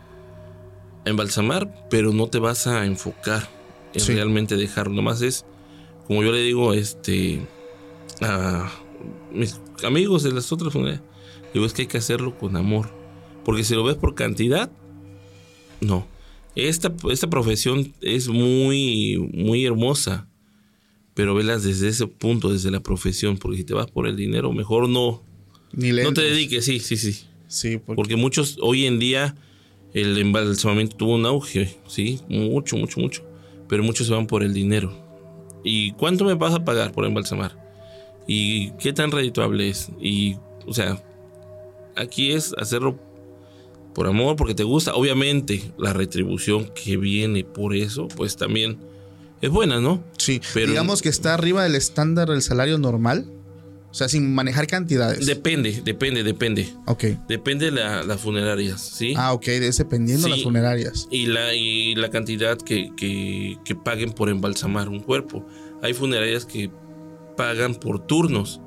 embalsamar, pero no te vas a enfocar en Sí. realmente dejarlo. Nomás es, como yo le digo, este a mis amigos de las otras funerarias, digo, es que hay que hacerlo con amor. Porque si lo ves por cantidad, no. Esta, esta profesión es muy, muy hermosa, pero velas desde ese punto, desde la profesión, porque si te vas por el dinero, mejor no, Ni no te dediques, sí, sí, sí. Sí, porque, Porque muchos, hoy en día, el embalsamamiento tuvo un auge, sí, mucho, mucho, mucho. Pero muchos se van por el dinero. ¿Y cuánto me vas a pagar por embalsamar? ¿Y qué tan redituable es? Y, o sea, aquí es hacerlo por amor, porque te gusta. Obviamente, la retribución que viene por eso, pues también es buena, ¿no? sí, pero- digamos que está arriba del estándar del salario normal. O sea, sin manejar cantidades. Depende, depende, depende. ok. Depende de la- las funerarias, ¿sí? Ah, ok, es dependiendo de las funerarias. y la, y la cantidad que, que- que paguen por embalsamar un cuerpo. Hay funerarias que pagan por turnos,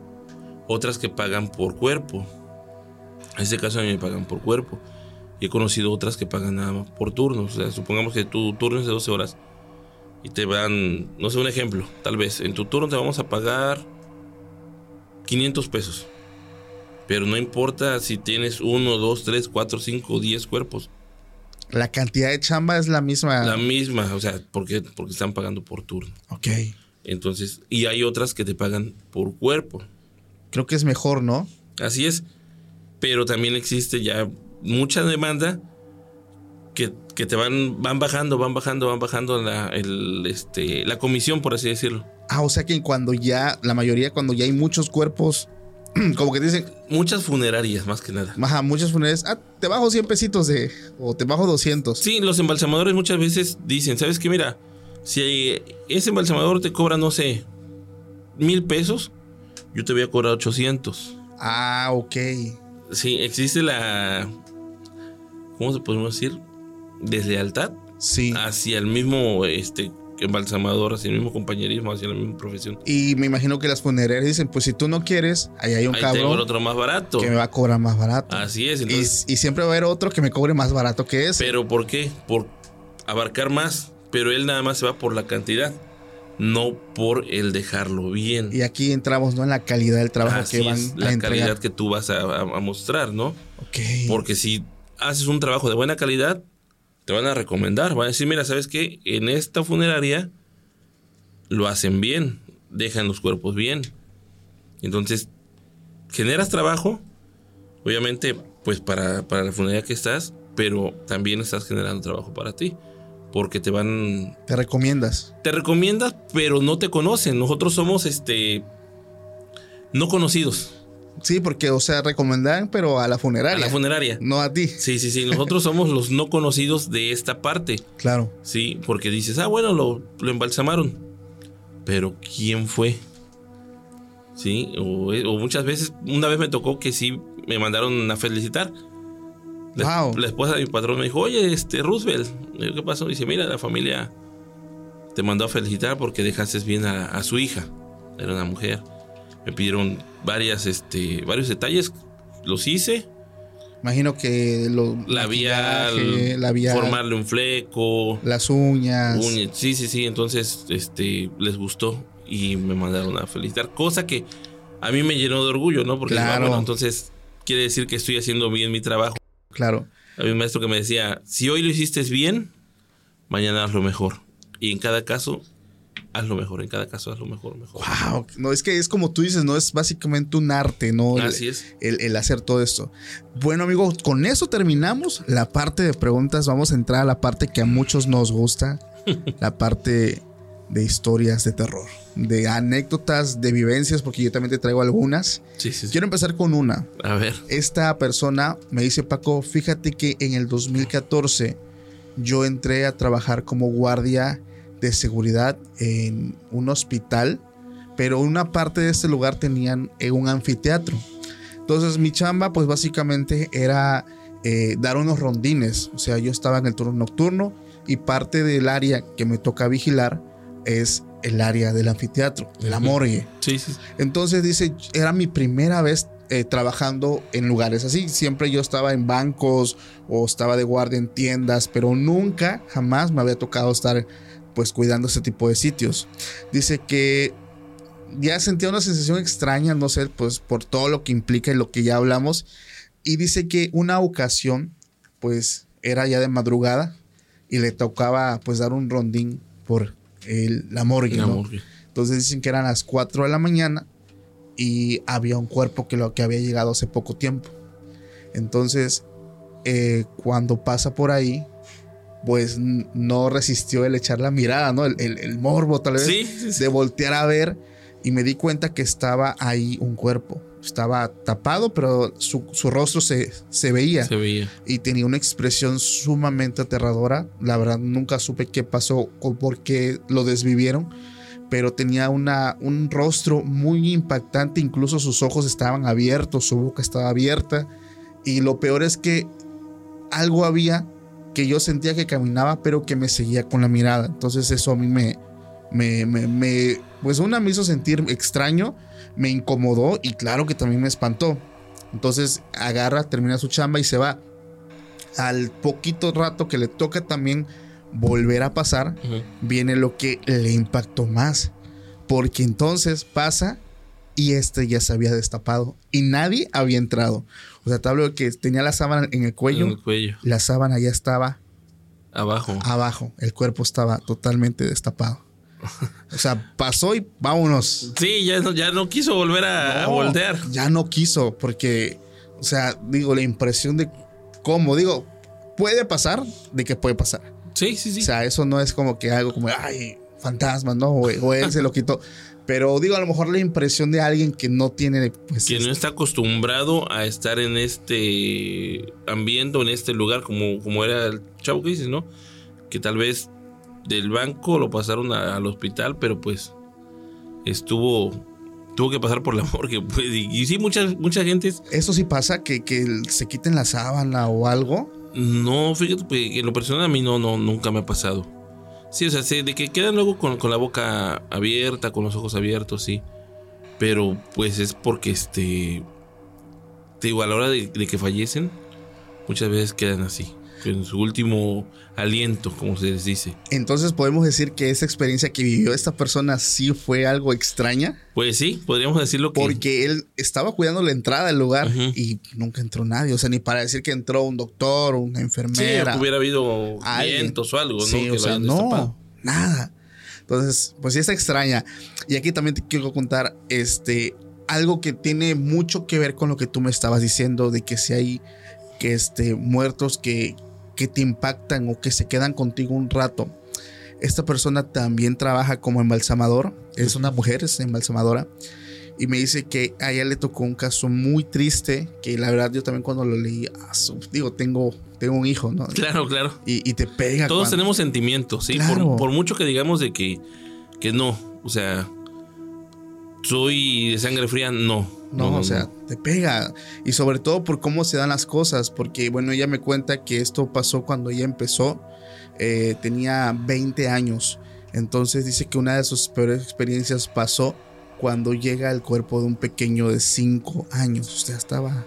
otras que pagan por cuerpo. En este caso a mí me pagan por cuerpo. Y he conocido otras que pagan nada más por turnos. O sea, supongamos que tu turno es de 12 horas y te van, no sé, un ejemplo, tal vez, en tu turno te vamos a pagar 500 pesos. Pero no importa si tienes uno, dos, tres, cuatro, cinco, diez cuerpos. La cantidad de chamba es la misma. La misma, o sea, ¿por qué? Porque están pagando por turno. ok. Entonces, y hay otras que te pagan por cuerpo. Creo que es mejor, ¿no? Así es. Pero también existe ya mucha demanda que, que te van, van bajando, van bajando, van bajando la, el, este, la comisión, por así decirlo. Ah, o sea que cuando ya, la mayoría, cuando ya hay muchos cuerpos, como que dicen, Muchas funerarias, más que nada. ajá, muchas funerarias, ah, te bajo 100 pesitos de, o te bajo 200. Sí, los embalsamadores muchas veces dicen, ¿sabes qué? Mira, si ese embalsamador te cobra, no sé, mil pesos, yo te voy a cobrar 800. Ah, ok. Sí, existe la. ¿Cómo se podemos decir? Deslealtad Sí. hacia el mismo este, embalsamador, hacia el mismo compañerismo, hacia la misma profesión. Y me imagino que las funerarias dicen, pues si tú no quieres, ahí hay un Ahí tengo el cabrón otro más barato. que me va a cobrar más barato. Así es, y, siempre va a haber otro que me cobre más barato que ese. ¿Pero por qué? Por abarcar más. Pero él nada más se va por la cantidad, no por el dejarlo bien. y aquí entramos, ¿no? En la calidad del trabajo Así que van es, a la entregar. calidad que tú vas a, a- a mostrar, ¿no? Ok. Porque si haces un trabajo de buena calidad, te van a recomendar. Van a decir, mira, ¿sabes qué? En esta funeraria lo hacen bien, dejan los cuerpos bien. Entonces, generas trabajo, obviamente, pues para, para la funeraria que estás, pero también estás generando trabajo para ti. Porque te van. Te recomiendas. Te recomiendas, pero no te conocen. Nosotros somos este. No conocidos. Sí, porque, o sea, recomendan, pero a la A funeraria. la funeraria. no a ti. Sí, sí, sí. Nosotros somos los no conocidos de esta parte. Claro. Sí, porque dices, ah, bueno, lo, lo embalsamaron. Pero ¿quién fue? Sí, o, o muchas veces, una vez me tocó que sí me mandaron a felicitar. La, Wow. la esposa de mi patrón me dijo, oye, este Roosevelt, digo, ¿qué pasó? Dice, mira, la familia te mandó a felicitar porque dejaste bien a, a su hija. Era una mujer. Me pidieron varias, este, varios detalles. Los hice. Imagino que lo, Labial, maquillaje, labial, formarle un fleco. las uñas. Uña- Sí, sí, sí. Entonces, este, les gustó y me mandaron a felicitar. Cosa que a mí me llenó de orgullo, ¿no? Porque, Claro. ah, bueno, entonces quiere decir que estoy haciendo bien mi trabajo. Claro. Había un maestro que me decía, si hoy lo hiciste bien, mañana hazlo mejor. Y en cada caso, hazlo mejor. En cada caso, hazlo mejor, mejor. Wow. No, es que es como tú dices, no es básicamente un arte, ¿no? El- Así es. el, el hacer todo esto. Bueno, amigos, con eso terminamos la parte de preguntas. Vamos a entrar a la parte que a muchos nos gusta, la parte de historias de terror, de anécdotas, de vivencias, porque yo también te traigo algunas. Sí, sí, sí. Quiero empezar con una. A ver. Esta persona me dice, Paco, fíjate que en el 2014 yo entré a trabajar como guardia de seguridad en un hospital, pero una parte de este lugar tenían eh, un anfiteatro. Entonces mi chamba pues básicamente era eh, dar unos rondines, o sea, yo estaba en el turno nocturno y parte del área que me toca vigilar es el área del anfiteatro, la morgue. Sí, sí. Entonces dice, era mi primera vez eh, trabajando en lugares así. Siempre yo estaba en bancos o estaba de guardia en tiendas, pero nunca, jamás me había tocado estar pues cuidando ese tipo de sitios. Dice que ya sentía una sensación extraña, no sé, pues por todo lo que implica y lo que ya hablamos. Y dice que una ocasión, pues era ya de madrugada y le tocaba pues dar un rondín por el, la morgue. La ¿no? morgue. Entonces dicen que eran las 4 de la mañana y había un cuerpo que, lo, que había llegado hace poco tiempo. Entonces, eh, cuando pasa por ahí, pues no resistió el echar la mirada, ¿no? El, el- el morbo tal vez Sí, sí, sí. de voltear a ver y me di cuenta que estaba ahí un cuerpo. Estaba tapado, pero su, su rostro se, se veía Se veía. y tenía una expresión sumamente aterradora. La verdad, nunca supe qué pasó o por qué lo desvivieron, pero tenía una, un rostro muy impactante. Incluso sus ojos estaban abiertos, su boca estaba abierta. Y lo peor es que algo había que yo sentía que caminaba, pero que me seguía con la mirada. Entonces, eso a mí me, me, me, me- pues una me hizo sentir extraño, me incomodó y claro que también me espantó. Entonces agarra, termina su chamba y se va. Al poquito rato que le toca también volver a pasar, viene lo que le impactó más. Porque entonces pasa y este ya se había destapado y nadie había entrado. O sea, te hablo de que tenía la sábana en el cuello, En el cuello. la sábana ya estaba Abajo. abajo, el cuerpo estaba totalmente destapado. O sea, pasó y vámonos. Sí, ya no, ya no quiso volver a, a No, voltear. Ya no quiso, porque, o sea, digo, la impresión de cómo, digo, puede pasar, de que puede pasar. Sí, sí, sí. O sea, eso no es como que algo como, ay, fantasma, ¿no? O, o él se lo quitó. Pero digo, a lo mejor la impresión de alguien que no tiene, pues, que no este- está acostumbrado a estar en este ambiente o en este lugar como, como era el chavo que dices, ¿no? Que tal vez del banco lo pasaron a- al hospital, pero pues estuvo tuvo que pasar por la morgue. Pues, y, y sí, mucha, mucha gente eso sí pasa, que, que se quiten la sábana o algo. no, fíjate, pues, en lo personal a mí no, no, nunca me ha pasado. Sí, o sea, sí, de que quedan luego con, con la boca abierta, con los ojos abiertos, sí. Pero pues es porque este. Te digo, a la hora de, de que fallecen, muchas veces quedan así. En su último aliento, como se les dice. Entonces podemos decir que esa experiencia que vivió esta persona sí fue algo extraña. Pues sí, podríamos decirlo que. Porque él estaba cuidando la entrada del lugar y nunca entró nadie. O sea, ni para decir que entró un doctor, una Sí, enfermera. hubiera habido alguien. vientos o algo, ¿no? Sí, que o sea, no, destapado. nada. Entonces, pues sí está extraña. Y aquí también te quiero contar este algo que tiene mucho que ver con lo que tú me estabas diciendo de que si hay que este muertos que que te impactan o que se quedan contigo un rato. Esta persona también trabaja como embalsamador, es una mujer, es embalsamadora y me dice que a ella le tocó un caso muy triste que la verdad yo también cuando lo leí, ah, digo, tengo tengo un hijo, ¿no? Claro, claro. Y, y te pega. Todos cuando- tenemos sentimientos, ¿sí? Claro. Por, por mucho que digamos de que, que no, o sea, soy de sangre fría, no. No, o sea, te pega. Y sobre todo por cómo se dan las cosas. Porque, bueno, ella me cuenta que esto pasó cuando ella empezó. eh, tenía 20 años. Entonces dice que una de sus peores experiencias pasó cuando llega el cuerpo de un pequeño de 5 años. O sea, estaba,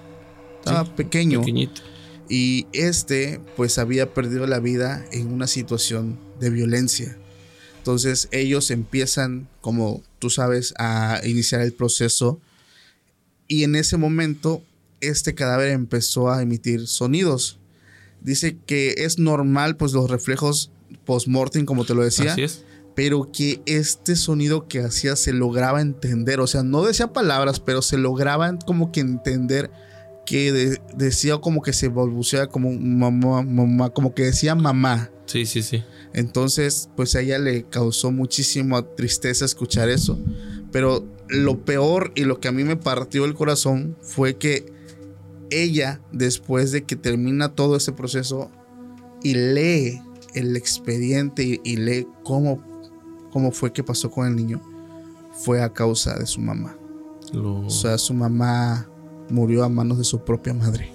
estaba Sí, pequeño. pequeñito. Y este, pues había perdido la vida en una situación de violencia. Entonces ellos empiezan, como tú sabes, a iniciar el proceso. Y en ese momento, este cadáver empezó a emitir sonidos. Dice que es normal, pues los reflejos post-mortem, como te lo decía Así es. pero que este sonido que hacía se lograba entender, o sea, no decía palabras, pero se lograban como que entender que de- decía como que se balbuceaba como mamá, mamá, como que decía mamá. Sí, sí, sí. Entonces, pues a ella le causó muchísima tristeza escuchar eso, pero lo peor y lo que a mí me partió el corazón fue que ella, después de que termina todo ese proceso y lee el expediente y, y lee cómo, cómo fue que pasó con el niño, fue a causa de su mamá. Lo- O sea, su mamá murió a manos de su propia madre.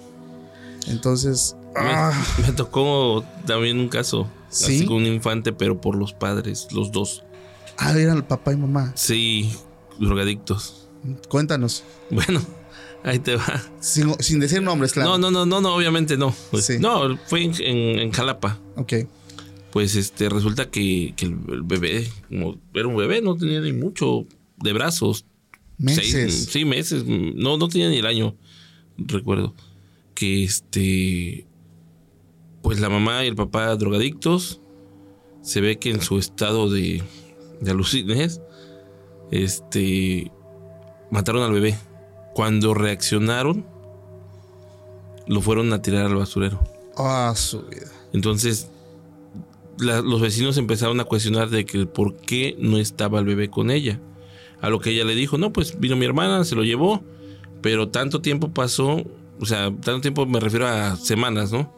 Entonces, me, ah, me tocó también un caso. ¿Sí? Así con un infante, pero por los padres, los dos. ah, eran el papá y mamá. Sí, drogadictos. Cuéntanos, Bueno, ahí te va. sin, sin decir nombres, claro. No, no, no, no, no, obviamente no. Pues, Sí. No, fue en, en- en Jalapa. Ok, Pues este, resulta que, que el, el bebé, como era un bebé, no tenía ni mucho, de brazos. Meses. Seis- sí, meses. No, no tenía ni el año, recuerdo. Que este. Pues la mamá y el papá drogadictos. Se ve que en su estado de, de alucines. Este. Mataron al bebé. Cuando reaccionaron. Lo fueron a tirar al basurero. Ah, su vida. Entonces, la- los vecinos empezaron a cuestionar de que el por qué no estaba el bebé con ella. A lo que ella le dijo, no, pues vino mi hermana, se lo llevó, pero tanto tiempo pasó, o sea, tanto tiempo me refiero a semanas, ¿no?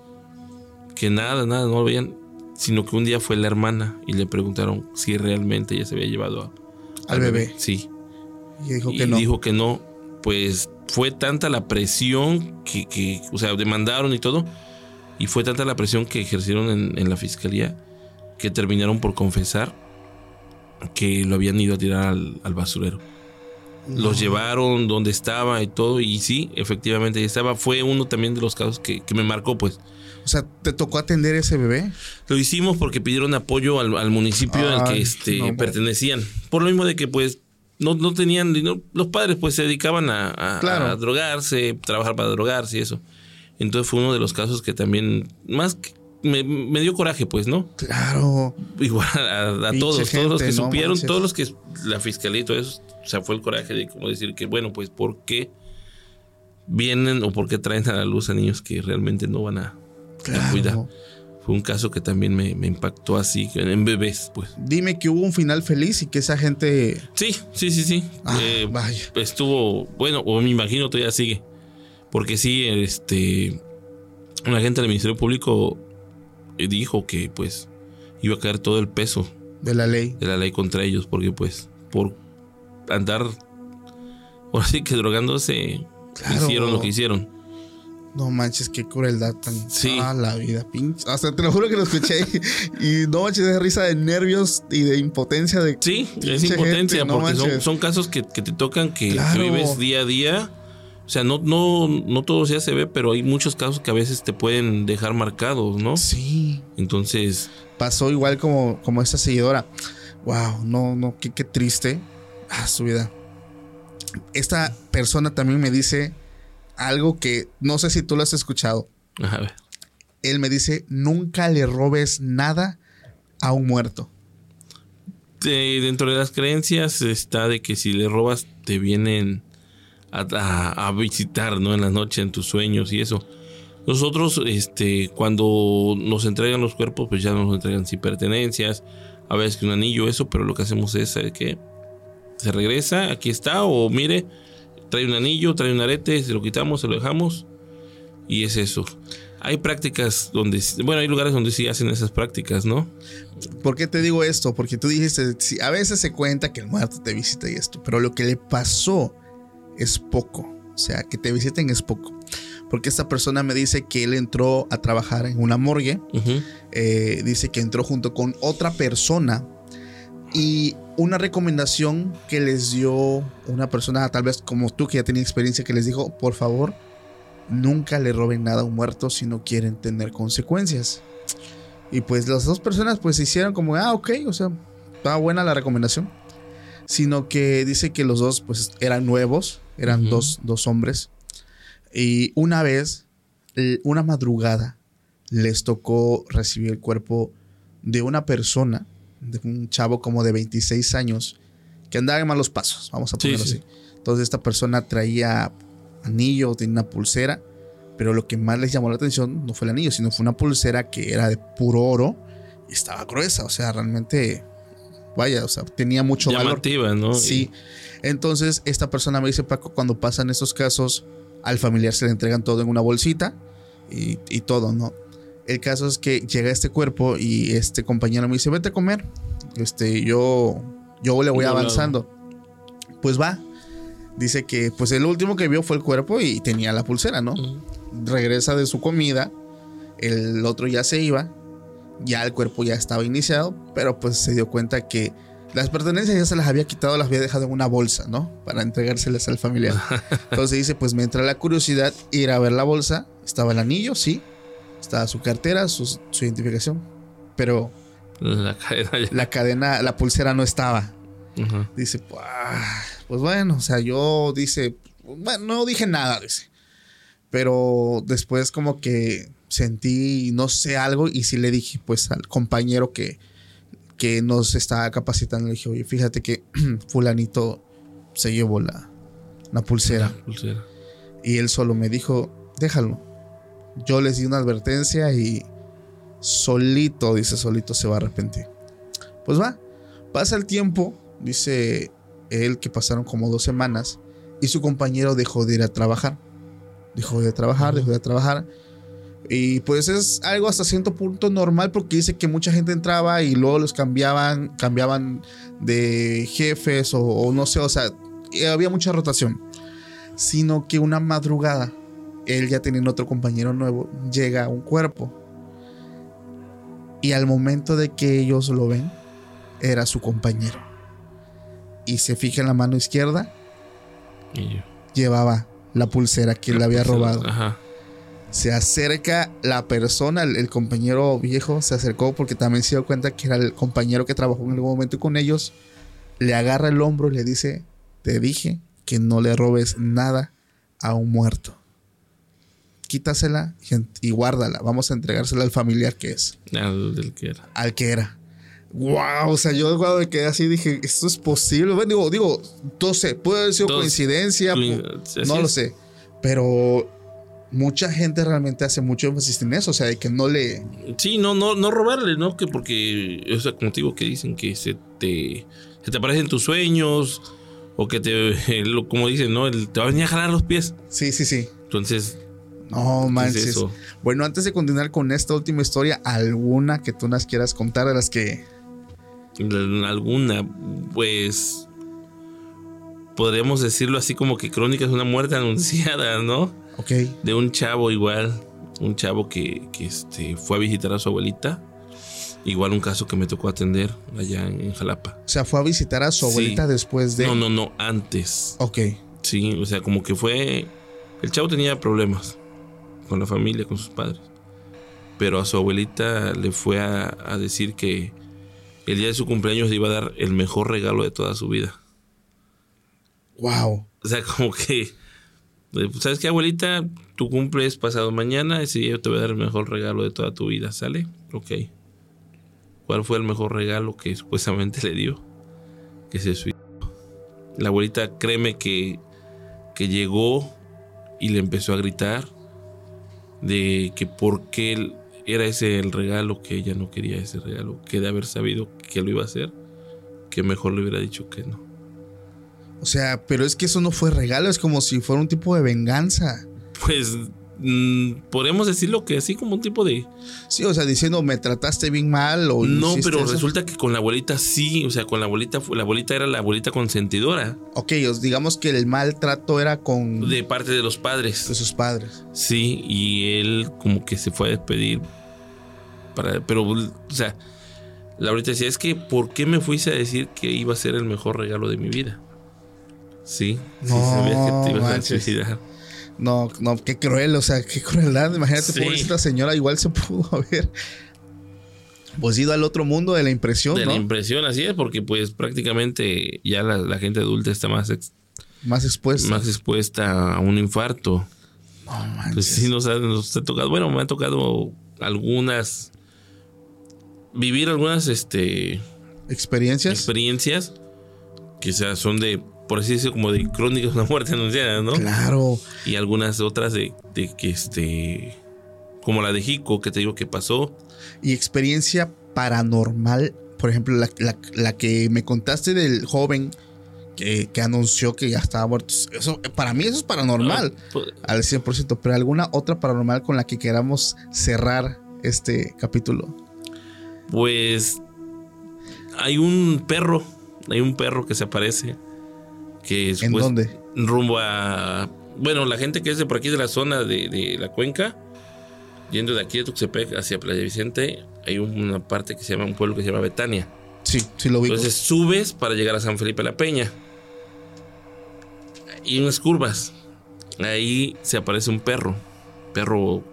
Que nada, nada, no lo veían, sino que un día fue la hermana y le preguntaron si realmente ella se había llevado Al bebé. Sí. Y dijo y que no. dijo que no, pues fue tanta la presión que, que, o sea, demandaron y todo, y fue tanta la presión que ejercieron en, en la fiscalía que terminaron por confesar que lo habían ido a tirar al, al basurero. Los llevaron donde estaba y todo, y sí, efectivamente estaba. Fue uno también de los casos que, que me marcó, pues. O sea, ¿te tocó atender ese bebé? Lo hicimos porque pidieron apoyo al, al municipio al que este, no, pertenecían. Por lo mismo de que pues no, no tenían dinero. Los padres pues se dedicaban a, a- Claro. a drogarse, trabajar para drogarse y eso. Entonces fue uno de los casos que también más que- me, me dio coraje pues, ¿no? Claro. Igual a, todos, todos los que no supieron, manches. todos los que la fiscalía y todo eso, o sea, fue el coraje de como decir que bueno, pues ¿por qué vienen o por qué traen a la luz a niños que realmente no van a, Claro. Fue un caso que también me, me impactó así, en bebés, pues. Dime que hubo un final feliz y que esa gente. Sí, sí, sí, sí. Ah, Eh, vaya. Estuvo, bueno, o me imagino todavía sigue. Porque sí, este, un agente del Ministerio Público eh, dijo que pues iba a caer todo el peso de la ley. de la ley contra ellos, porque pues por andar, ahora sí que drogándose, Claro. hicieron lo que hicieron. No manches, qué crueldad tan. Sí. Ah, la vida, pinche. Hasta te lo juro que lo escuché y, y no manches de risa de nervios y de impotencia de. Sí, es impotencia, gente, no porque son, casos que, que te tocan que, vives día a día. O sea, no, no, no todo ya se ve, pero hay muchos casos que a veces te pueden dejar marcados, ¿no? Sí. Entonces, Pasó igual como, como esta seguidora. Wow, no, no, qué, qué triste. Ah, su vida. Esta persona también me dice algo que no sé si tú lo has escuchado. a ver. Él me dice: nunca le robes nada a un muerto. Dentro de las creencias está de que si le robas te vienen a, a- a visitar, ¿no? En la noche, en tus sueños y eso. Nosotros, este, cuando nos entregan los cuerpos, pues ya nos entregan sin pertenencias, a veces que un anillo, eso, pero lo que hacemos es, ¿sabe qué? Se regresa, aquí está, o mire, trae un anillo, trae un arete, se lo quitamos, se lo dejamos, y es eso. Hay prácticas donde, bueno, hay lugares donde sí hacen esas prácticas, ¿no? ¿Por qué te digo esto? Porque tú dijiste, sí, a veces se cuenta que el muerto te visita y esto, pero lo que le pasó es poco. O sea, que te visiten es poco. Porque esta persona me dice que él entró a trabajar en una morgue. Eh, dice que entró junto con otra persona. Y una recomendación que les dio una persona, tal vez como tú que ya tenía experiencia, que les dijo, por favor, nunca le roben nada a un muerto si no quieren tener consecuencias. Y pues las dos personas pues hicieron como, ah, ok, o sea, estaba buena la recomendación. Sino que dice que los dos pues eran nuevos, eran Ujú. dos, dos hombres. Y una vez, una madrugada, les tocó recibir el cuerpo de una persona, de un chavo como de 26 años, que andaba en malos pasos, vamos a ponerlo sí. así. Entonces esta persona traía anillo, tenía una pulsera, pero lo que más les llamó la atención no fue el anillo, sino fue una pulsera que era de puro oro y estaba gruesa, o sea, realmente, vaya, o sea, tenía mucho valor. Llamativa, ¿no? Sí. Entonces, esta persona me dice, Paco, cuando pasan estos casos, al familiar se le entregan todo en una bolsita y, y todo, ¿no? El caso es que llega este cuerpo y este compañero me dice, vete a comer. Este, yo, yo le voy avanzando. Pues va. Dice que pues el último que vio fue el cuerpo y tenía la pulsera, ¿no? Regresa de su comida, el otro ya se iba, ya el cuerpo ya estaba iniciado, pero pues se dio cuenta que las pertenencias ya se las había quitado, las había dejado en una bolsa, ¿no? Para entregárselas al familiar. Entonces dice, pues me entra la curiosidad ir a ver la bolsa, estaba el anillo, sí, estaba su cartera, su, su identificación, pero La cadena ya. la cadena, la pulsera no estaba. Dice, pues, bueno, o sea, yo dice, bueno, no dije nada, dice. Pero después como que sentí, no sé, algo y sí le dije pues al compañero que, que nos estaba capacitando, le dije, oye, fíjate que fulanito se llevó la, la pulsera. Pulsera. Y él solo me dijo, déjalo. Yo les di una advertencia y solito, dice, solito se va a arrepentir. Pues va, pasa el tiempo, dice él que pasaron como dos semanas y su compañero dejó de ir a trabajar. Dejó de trabajar, dejó de trabajar. Y pues es algo hasta cierto punto normal porque dice que mucha gente entraba y luego los cambiaban, cambiaban de jefes o, o no sé, o sea, y había mucha rotación. Sino que una madrugada, él ya teniendo otro compañero nuevo, llega a un cuerpo. Y al momento de que ellos lo ven, era su compañero. Y se fija en la mano izquierda, Y yo. llevaba la pulsera que le había robado. Ajá. Se acerca la persona, el, el compañero viejo se acercó porque también se dio cuenta que era el compañero que trabajó en algún momento con ellos. Le agarra el hombro y le dice, te dije que no le robes nada a un muerto. Quítasela y, guárdala. Vamos a entregársela al familiar que es, Al que era. al que era. Wow, o sea, yo cuando me quedé así dije, esto es posible. Bueno, digo, digo, no sé, puede haber sido coincidencia, no lo sé. Pero mucha gente realmente hace mucho énfasis en eso, o sea, de que no le... Sí, no, no, no robarle, ¿no? Que porque, o sea, como te digo, que dicen que se te, se te aparecen tus sueños o que te, lo- como dicen, ¿no? El- te va a venir a jalar los pies. Sí, sí, sí. Entonces, No manches. Bueno, antes de continuar con esta última historia, ¿alguna que tú nos quieras contar de las que... alguna, pues, podríamos decirlo así como que Crónica es una muerte anunciada, ¿no? Ok, De un chavo igual, un chavo que, que este, fue a visitar a su abuelita. Igual un caso que me tocó atender allá en, Jalapa. o sea, fue a visitar a su Sí. abuelita después de... No, no, no, antes. Ok, Sí, o sea, como que fue. El chavo tenía problemas con la familia, con sus padres. Pero a su abuelita le fue a, a decir que el día de su cumpleaños le iba a dar el mejor regalo de toda su vida. wow. O sea, como que. ¿Sabes qué, abuelita? Tu cumple es pasado mañana. Ese día yo te voy a dar el mejor regalo de toda tu vida, ¿sale? Ok. ¿Cuál fue el mejor regalo que supuestamente le dio? Que se suicidó. La abuelita, créeme que, que llegó y le empezó a gritar de que por qué él- era ese el regalo, que ella no quería ese regalo, que de haber sabido que lo iba a hacer, que mejor le hubiera dicho que no. O sea, pero es que eso no fue regalo, es como si fuera un tipo de venganza. Pues mm, podemos decirlo que así como un tipo de... Sí, o sea, diciendo, me trataste bien mal o... No, pero eso". resulta que con la abuelita sí, o sea, con la abuelita, la abuelita era la abuelita consentidora Ok, os digamos que el maltrato era con de parte de los de padres. sus padres. Sí, y él como que se fue a despedir. Para, pero, o sea, la abuelita decía, es que, ¿por qué me fuiste a decir que iba a ser el mejor regalo de mi vida? Sí, sí, No sabías que te ibas a suicidar. No, no, qué cruel, o sea, qué crueldad. Imagínate, Sí. pobrecita señora, igual se pudo haber pues ido al otro mundo de la impresión, De ¿no? la impresión, así es, porque pues prácticamente ya la, la gente adulta está más, ex- Más expuesta. más expuesta a un infarto. No manches. Pues sí, nos ha, nos ha tocado, bueno, me ha tocado algunas, vivir algunas este, Experiencias. experiencias que sea, son de, por así decirlo, como de crónicas de una muerte anunciada, ¿no? Claro. Y algunas otras de, de que este, como la de Jico, que te digo que pasó. Y experiencia paranormal, por ejemplo, la, la- la que me contaste del joven que, que anunció que ya estaba muerto. Eso, para mí eso es paranormal. Pues, Al 100%, pero alguna otra paranormal con la que queramos cerrar este capítulo. Pues hay un perro, hay un perro que se aparece. Que ¿En supuest- dónde? Rumbo a. Bueno, la gente que es de por aquí de la zona de, de la cuenca, yendo de aquí de Tuxtepec hacia Playa Vicente, hay una parte que se llama, un pueblo que se llama Betania. Sí, sí lo vi. Entonces subes para llegar a San Felipe la Peña. Y unas curvas. Ahí se aparece un perro. Perro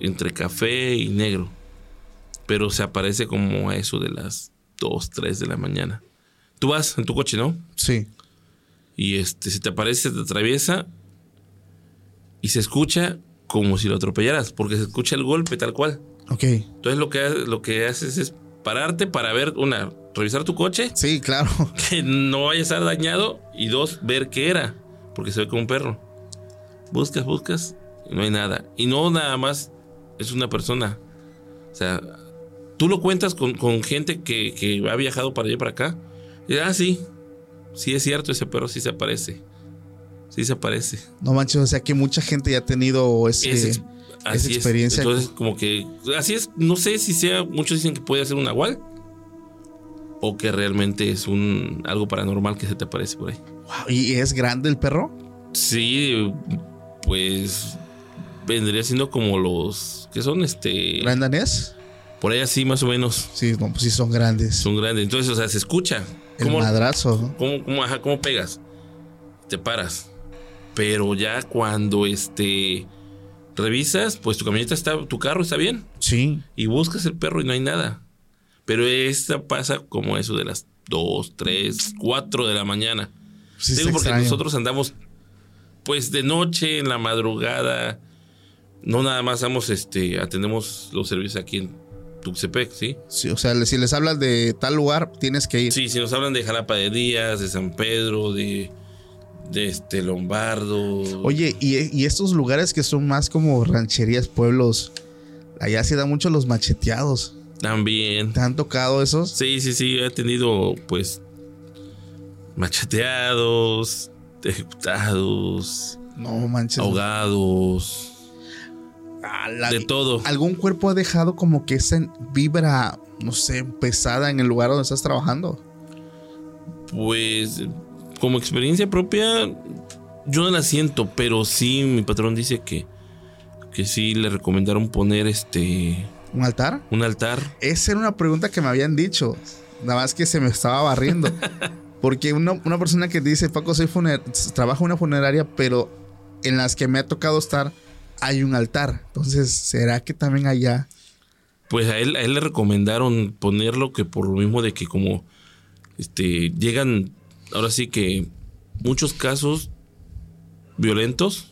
entre café y negro. Pero se aparece como a eso de las 2, 3 de la mañana. tú vas en tu coche, ¿no? Sí. Y este, se te aparece, se te atraviesa y se escucha como si lo atropellaras, porque se escucha el golpe tal cual. Ok. Entonces lo que, lo que haces es pararte para ver, una, revisar tu coche, Sí, claro. que no vaya a estar dañado, y dos, ver qué era, porque se ve como un perro. Buscas, buscas, y no hay nada. Y no nada más es una persona. O sea, tú lo cuentas con, con gente que, que ha viajado para allá y para acá. Y, ah, sí, sí es cierto, ese perro sí se aparece. Sí se aparece. No manches, o sea que mucha gente ya ha tenido ese, Es esa experiencia. Entonces, como que así es. No sé si sea. Muchos dicen que puede ser un nahual o que realmente es un algo paranormal que se te aparece por ahí. Wow, ¿Y es grande el perro? Sí, pues vendría siendo como los que son este ¿Grandanés? por ahí así más o menos. Sí, no, pues sí son grandes. Son grandes. Entonces, o sea, se escucha. El ¿Cómo, madrazo. cómo, cómo- ajá, cómo pegas? Te paras. Pero ya cuando este revisas, pues tu camioneta está, tu carro está bien. Sí. y buscas el perro y no hay nada. Pero esta pasa como eso de las 2, 3, 4 de la mañana. Sí, Digo porque extraño. nosotros andamos pues de noche, en la madrugada. No nada más damos este, atendemos los servicios aquí en Tuxtepec, ¿sí? Sí, o sea, si les hablas de tal lugar, tienes que ir. Sí, si nos hablan de Jalapa de Díaz, de San Pedro, de, de este Lombardo. Oye, y, y estos lugares que son más como rancherías, pueblos, allá se dan mucho los macheteados. También. ¿Te han tocado esos? Sí, sí, sí, he tenido pues machateados, ejecutados, No manches. ahogados, Ah, la- de todo. ¿Algún cuerpo ha dejado como que esa vibra, no sé, pesada en el lugar donde estás trabajando? Pues como experiencia propia, yo no la siento, pero sí mi patrón dice que, que sí le recomendaron poner este ¿Un altar? un altar. Esa era una pregunta que me habían dicho. Nada más que se me estaba barriendo. Porque una, una persona que dice, Paco, soy funer trabajo en una funeraria, pero en las que me ha tocado estar hay un altar. Entonces, ¿será que también allá? Pues a él, a él le recomendaron ponerlo que por lo mismo de que como este llegan ahora sí que muchos casos violentos.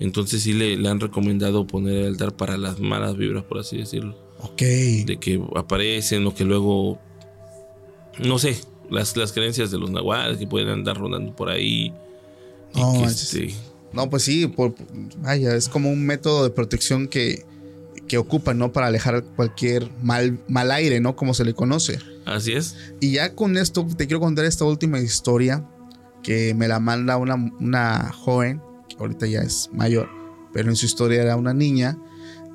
Entonces sí le, le han recomendado poner el altar para las malas vibras, por así decirlo. Ok. De que aparecen o que luego, no sé, las, las creencias de los nahuales que pueden andar rondando por ahí. y No, que, este, No, pues sí, por, vaya, es como un método de protección que, que ocupan, ¿no? Para alejar cualquier mal, mal aire, ¿no? Como se le conoce. así es. Y ya con esto te quiero contar esta última historia que me la manda una, una joven, que ahorita ya es mayor, pero en su historia era una niña,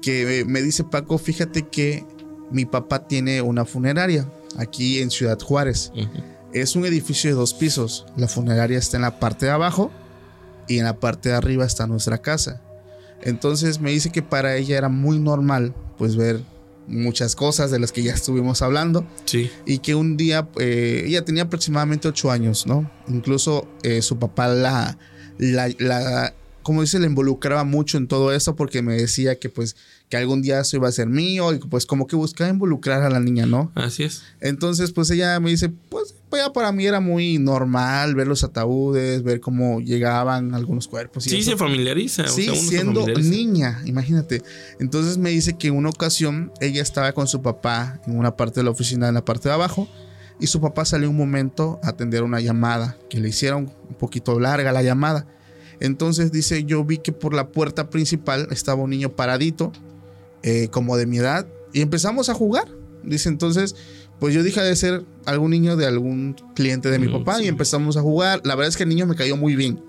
que me dice, Paco, fíjate que mi papá tiene una funeraria aquí en Ciudad Juárez. Ujú. Es un edificio de dos pisos. La funeraria está en la parte de abajo y en la parte de arriba está nuestra casa. Entonces me dice que para ella era muy normal pues ver muchas cosas de las que ya estuvimos hablando Sí. y que un día eh, ella tenía aproximadamente ocho años, ¿no? Incluso eh, su papá la, la, la, como dice, le involucraba mucho en todo eso porque me decía que pues que algún día eso iba a ser mío y pues como que buscaba involucrar a la niña, ¿no? Así es. Entonces, pues ella me dice, pues ya para mí era muy normal ver los ataúdes, ver cómo llegaban algunos cuerpos. y Sí, eso. se familiariza. o Sí, sea, uno se siendo familiariza. niña, imagínate. Entonces me dice que en una ocasión ella estaba con su papá en una parte de la oficina, en la parte de abajo, y su papá salió un momento a atender una llamada, que le hicieron un poquito larga la llamada. Entonces dice, yo vi que por la puerta principal estaba un niño paradito, eh, como de mi edad, y empezamos a jugar. Dice, entonces, pues yo dije de ser algún niño de algún cliente de mi Mm, papá sí. y empezamos a jugar. La verdad es que el niño me cayó muy bien.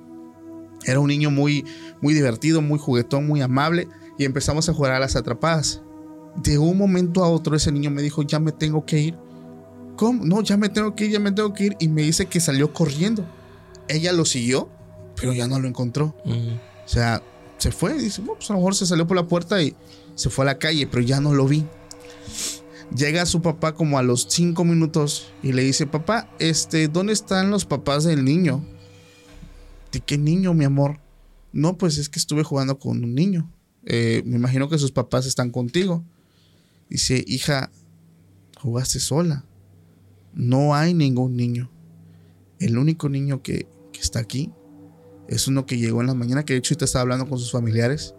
Era un niño muy, muy divertido, muy juguetón, muy amable y empezamos a jugar a las atrapadas. De un momento a otro ese niño me dijo, ya me tengo que ir. ¿Cómo? No, ya me tengo que ir, ya me tengo que ir. Y me dice que salió corriendo. Ella lo siguió, pero ya no lo encontró. Ujú. O sea, se fue. Dice, "No, pues a lo mejor se salió por la puerta y se fue a la calle, pero ya no lo vi. Llega su papá como a los cinco minutos y le dice, papá, este, ¿dónde están los papás del niño? ¿De qué niño, mi amor? No, pues es que estuve jugando con un niño. Eh, me imagino que sus papás están contigo. Dice, hija, jugaste sola. no hay ningún niño. El único niño que, está aquí es uno que llegó en la mañana, que de hecho ahorita estaba hablando con sus familiares.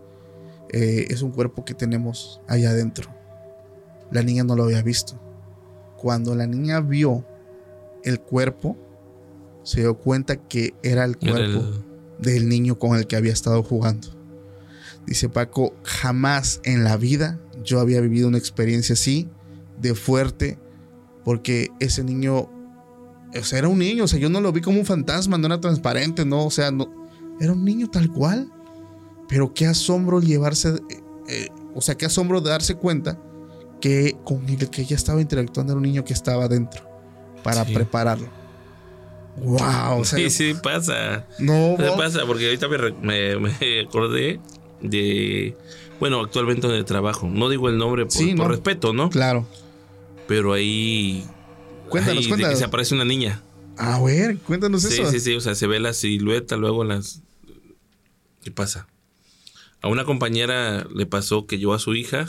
Eh, es un cuerpo que tenemos allá adentro. La niña no lo había visto. Cuando la niña vio el cuerpo, se dio cuenta que era el cuerpo el- del niño con el que había estado jugando. Dice Paco, jamás en la vida yo había vivido una experiencia así de fuerte, porque ese niño, o sea, era un niño, o sea, yo no lo vi como un fantasma, no era transparente, no, o sea, no, era un niño tal cual. Pero qué asombro llevarse, eh, eh, o sea, qué asombro darse cuenta que con el que ella estaba interactuando era un niño que estaba dentro para Sí. prepararlo. Wow, o sea, sí, sí, pasa. no, ¿Qué no, pasa? Porque ahorita me, me- me acordé de. Bueno, actualmente en el trabajo. No digo el nombre por, Sí, por no. respeto, ¿no? claro. Pero ahí. Cuéntanos, ahí de cuéntanos. que se aparece una niña. A ver, cuéntanos Sí, eso. sí, sí. O sea, se ve la silueta luego las. ¿Qué pasa? A una compañera le pasó que llevó a su hija.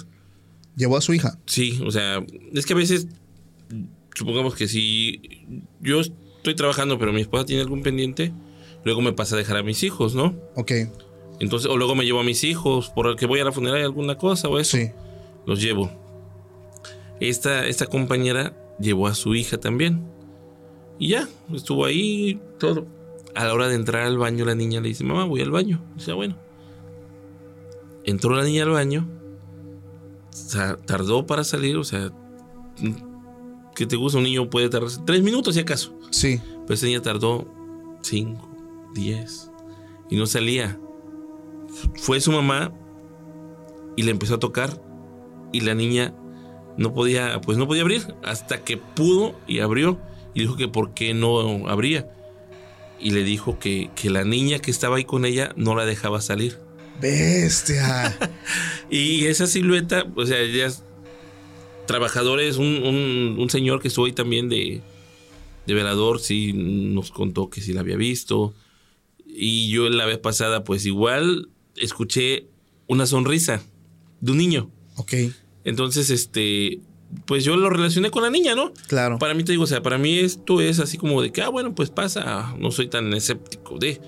Llevó a su hija. Sí, o sea, es que a veces. Supongamos que si yo estoy trabajando, pero mi esposa tiene algún pendiente, luego me pasa a dejar a mis hijos, ¿no? Ok, Entonces, o luego me llevo a mis hijos por el que voy a la funeraria alguna cosa o eso. sí. Los llevo. Esta, esta compañera llevó a su hija también. Y ya, estuvo ahí todo. A la hora de entrar al baño, la niña le dice, mamá, voy al baño. O sea, bueno. Entró la niña al baño. Tardó para salir, o sea, ¿qué te gusta? Un niño puede tardar tres minutos si acaso. Sí. Pero esa niña tardó 5, 10 y no salía. Fue su mamá y le empezó a tocar y la niña no podía, pues no podía abrir hasta que pudo y abrió y dijo que por qué no abría. Y le dijo que, que la niña que estaba ahí con ella no la dejaba salir. Bestia. Y esa silueta, o sea, ya es trabajadores, un, un- un señor que estuvo ahí también de, de velador, sí nos contó que sí la había visto. Y yo la vez pasada, pues igual escuché una sonrisa de un niño. ok, Entonces, este, pues yo lo relacioné con la niña, ¿no? claro. Para mí te digo, o sea, para mí esto es así como de que, ah, bueno, pues pasa, no soy tan escéptico de.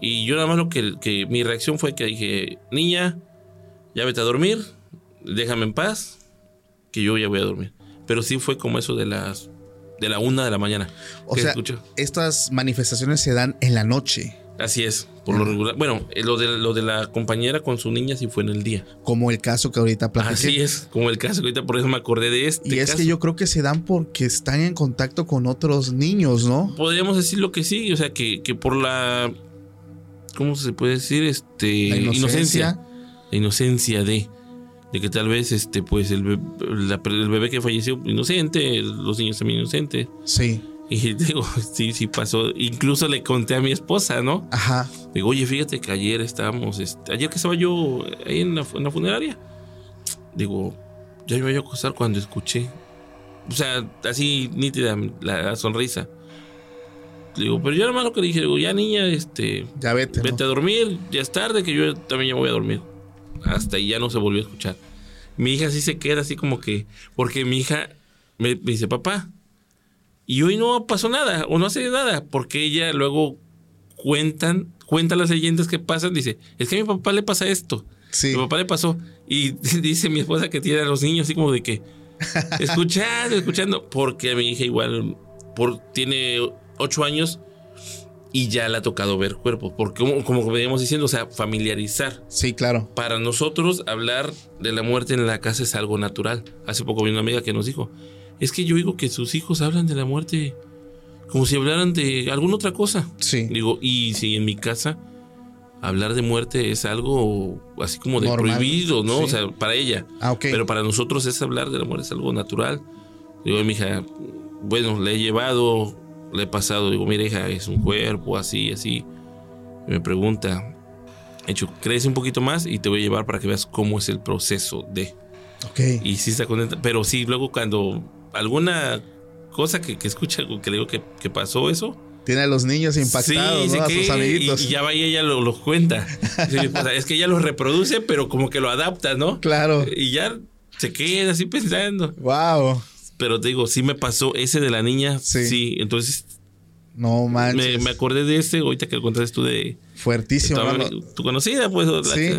Y yo nada más lo que, que mi reacción fue que dije, niña, ya vete a dormir, déjame en paz, que yo ya voy a dormir. Pero sí fue como eso de las, de la una de la mañana. O sea, escucho. estas manifestaciones se dan en la noche, Así es, por lo regular. Bueno, eh, lo de, lo de la compañera con su niña sí fue en el día. como el caso que ahorita platiqué. Así es, como el caso que ahorita por eso me acordé de este. Y es caso. que yo creo que se dan porque están en contacto con otros niños, ¿no? Podríamos decir lo que sí, o sea, que, que por la. ¿Cómo se puede decir? Este. La inocencia. La inocencia de. De que tal vez, este, pues, el bebé, la- el bebé que falleció inocente, los niños también inocentes. Sí. Y digo, sí, sí pasó. Incluso le conté a mi esposa, ¿no? Ajá. Digo, oye, fíjate que ayer estábamos, este, ayer que estaba yo ahí en la, en la funeraria. Digo, ya me iba a acostar cuando escuché. O sea, así nítida la, la sonrisa. Digo, pero yo nada más lo que le dije, digo, ya niña, este, Ya vete. ¿no? vete a dormir, ya es tarde, que yo también ya voy a dormir. Hasta ahí ya no se volvió a escuchar. Mi hija sí se queda así como que, porque mi hija me, me dice, papá, y hoy no pasó nada, o no hace nada, porque ella luego cuentan, cuenta las leyendas que pasan, dice, es que a mi papá le pasa esto, Sí. mi papá le pasó, y dice mi esposa que tiene a los niños así como de que, escuchando, escuchando, porque a mi hija igual, por, tiene ocho años, y ya le ha tocado ver cuerpos, porque como, como veníamos diciendo, o sea, familiarizar. Sí, claro. Para nosotros hablar de la muerte en la casa es algo natural. Hace poco vino una amiga que nos dijo, es que yo digo que sus hijos hablan de la muerte como si hablaran de alguna otra cosa. Sí. Digo, y si en mi casa hablar de muerte es algo así como de Normal, prohibido, ¿no? sí. O sea, para ella. Ah, ok. Pero para nosotros es hablar de la muerte, es algo natural. Digo, mi hija, bueno, le he llevado, le he pasado, digo, mira hija, es un cuerpo, así, así. Y me pregunta, hecho, crece un poquito más y te voy a llevar para que veas cómo es el proceso de. ok. Y sí está contenta, pero sí, luego cuando alguna cosa que, que escucha, que le digo que, que pasó eso, Tiene a los niños impactados, dice ¿no? A sus amiguitos. Y, y ya va y ella lo, lo cuenta. Es que ella lo reproduce, pero como que lo adapta, ¿no? Claro. Y ya se queda así pensando. Wow. Pero te digo, sí me pasó ese de la niña. Sí. Sí, entonces No manches. me, me acordé de ese ahorita que contaste tú de, de Fuertísimo. tu, tu conocida, pues. la Sí.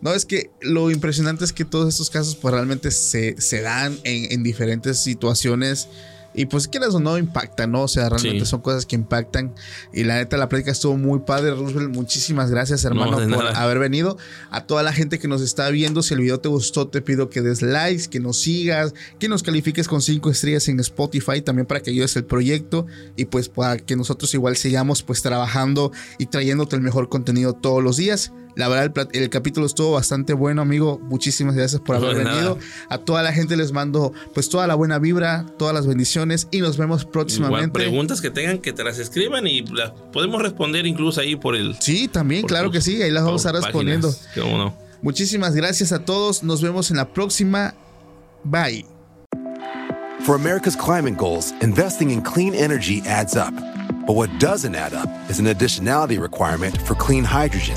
No, es que lo impresionante es que todos estos casos pues realmente se, se dan en, en diferentes situaciones y pues quieras o no impactan, ¿no? O sea, realmente Sí. son cosas que impactan y la neta la plática estuvo muy padre, Roosevelt. Muchísimas gracias, hermano, por haber venido. A toda la gente que nos está viendo, si el video te gustó, te pido que des likes, que nos sigas, que nos califiques con cinco estrellas en Spotify también para que ayudes el proyecto y pues para que nosotros igual sigamos pues trabajando y trayéndote el mejor contenido todos los días. La verdad, el, capítulo estuvo bastante bueno, amigo. Muchísimas gracias por No, haber venido. nada. A toda la gente les mando pues toda la buena vibra, todas las bendiciones y nos vemos Igual próximamente. preguntas que tengan que te las escriban y las podemos responder incluso ahí por el. Sí, también, claro tus- que sí. Ahí las vamos a estar respondiendo. cómo no. Muchísimas gracias a todos. Nos vemos en la próxima. Bye. For America's climate goals, investing in clean energy adds up. But what doesn't add up is an additionality requirement for clean hydrogen.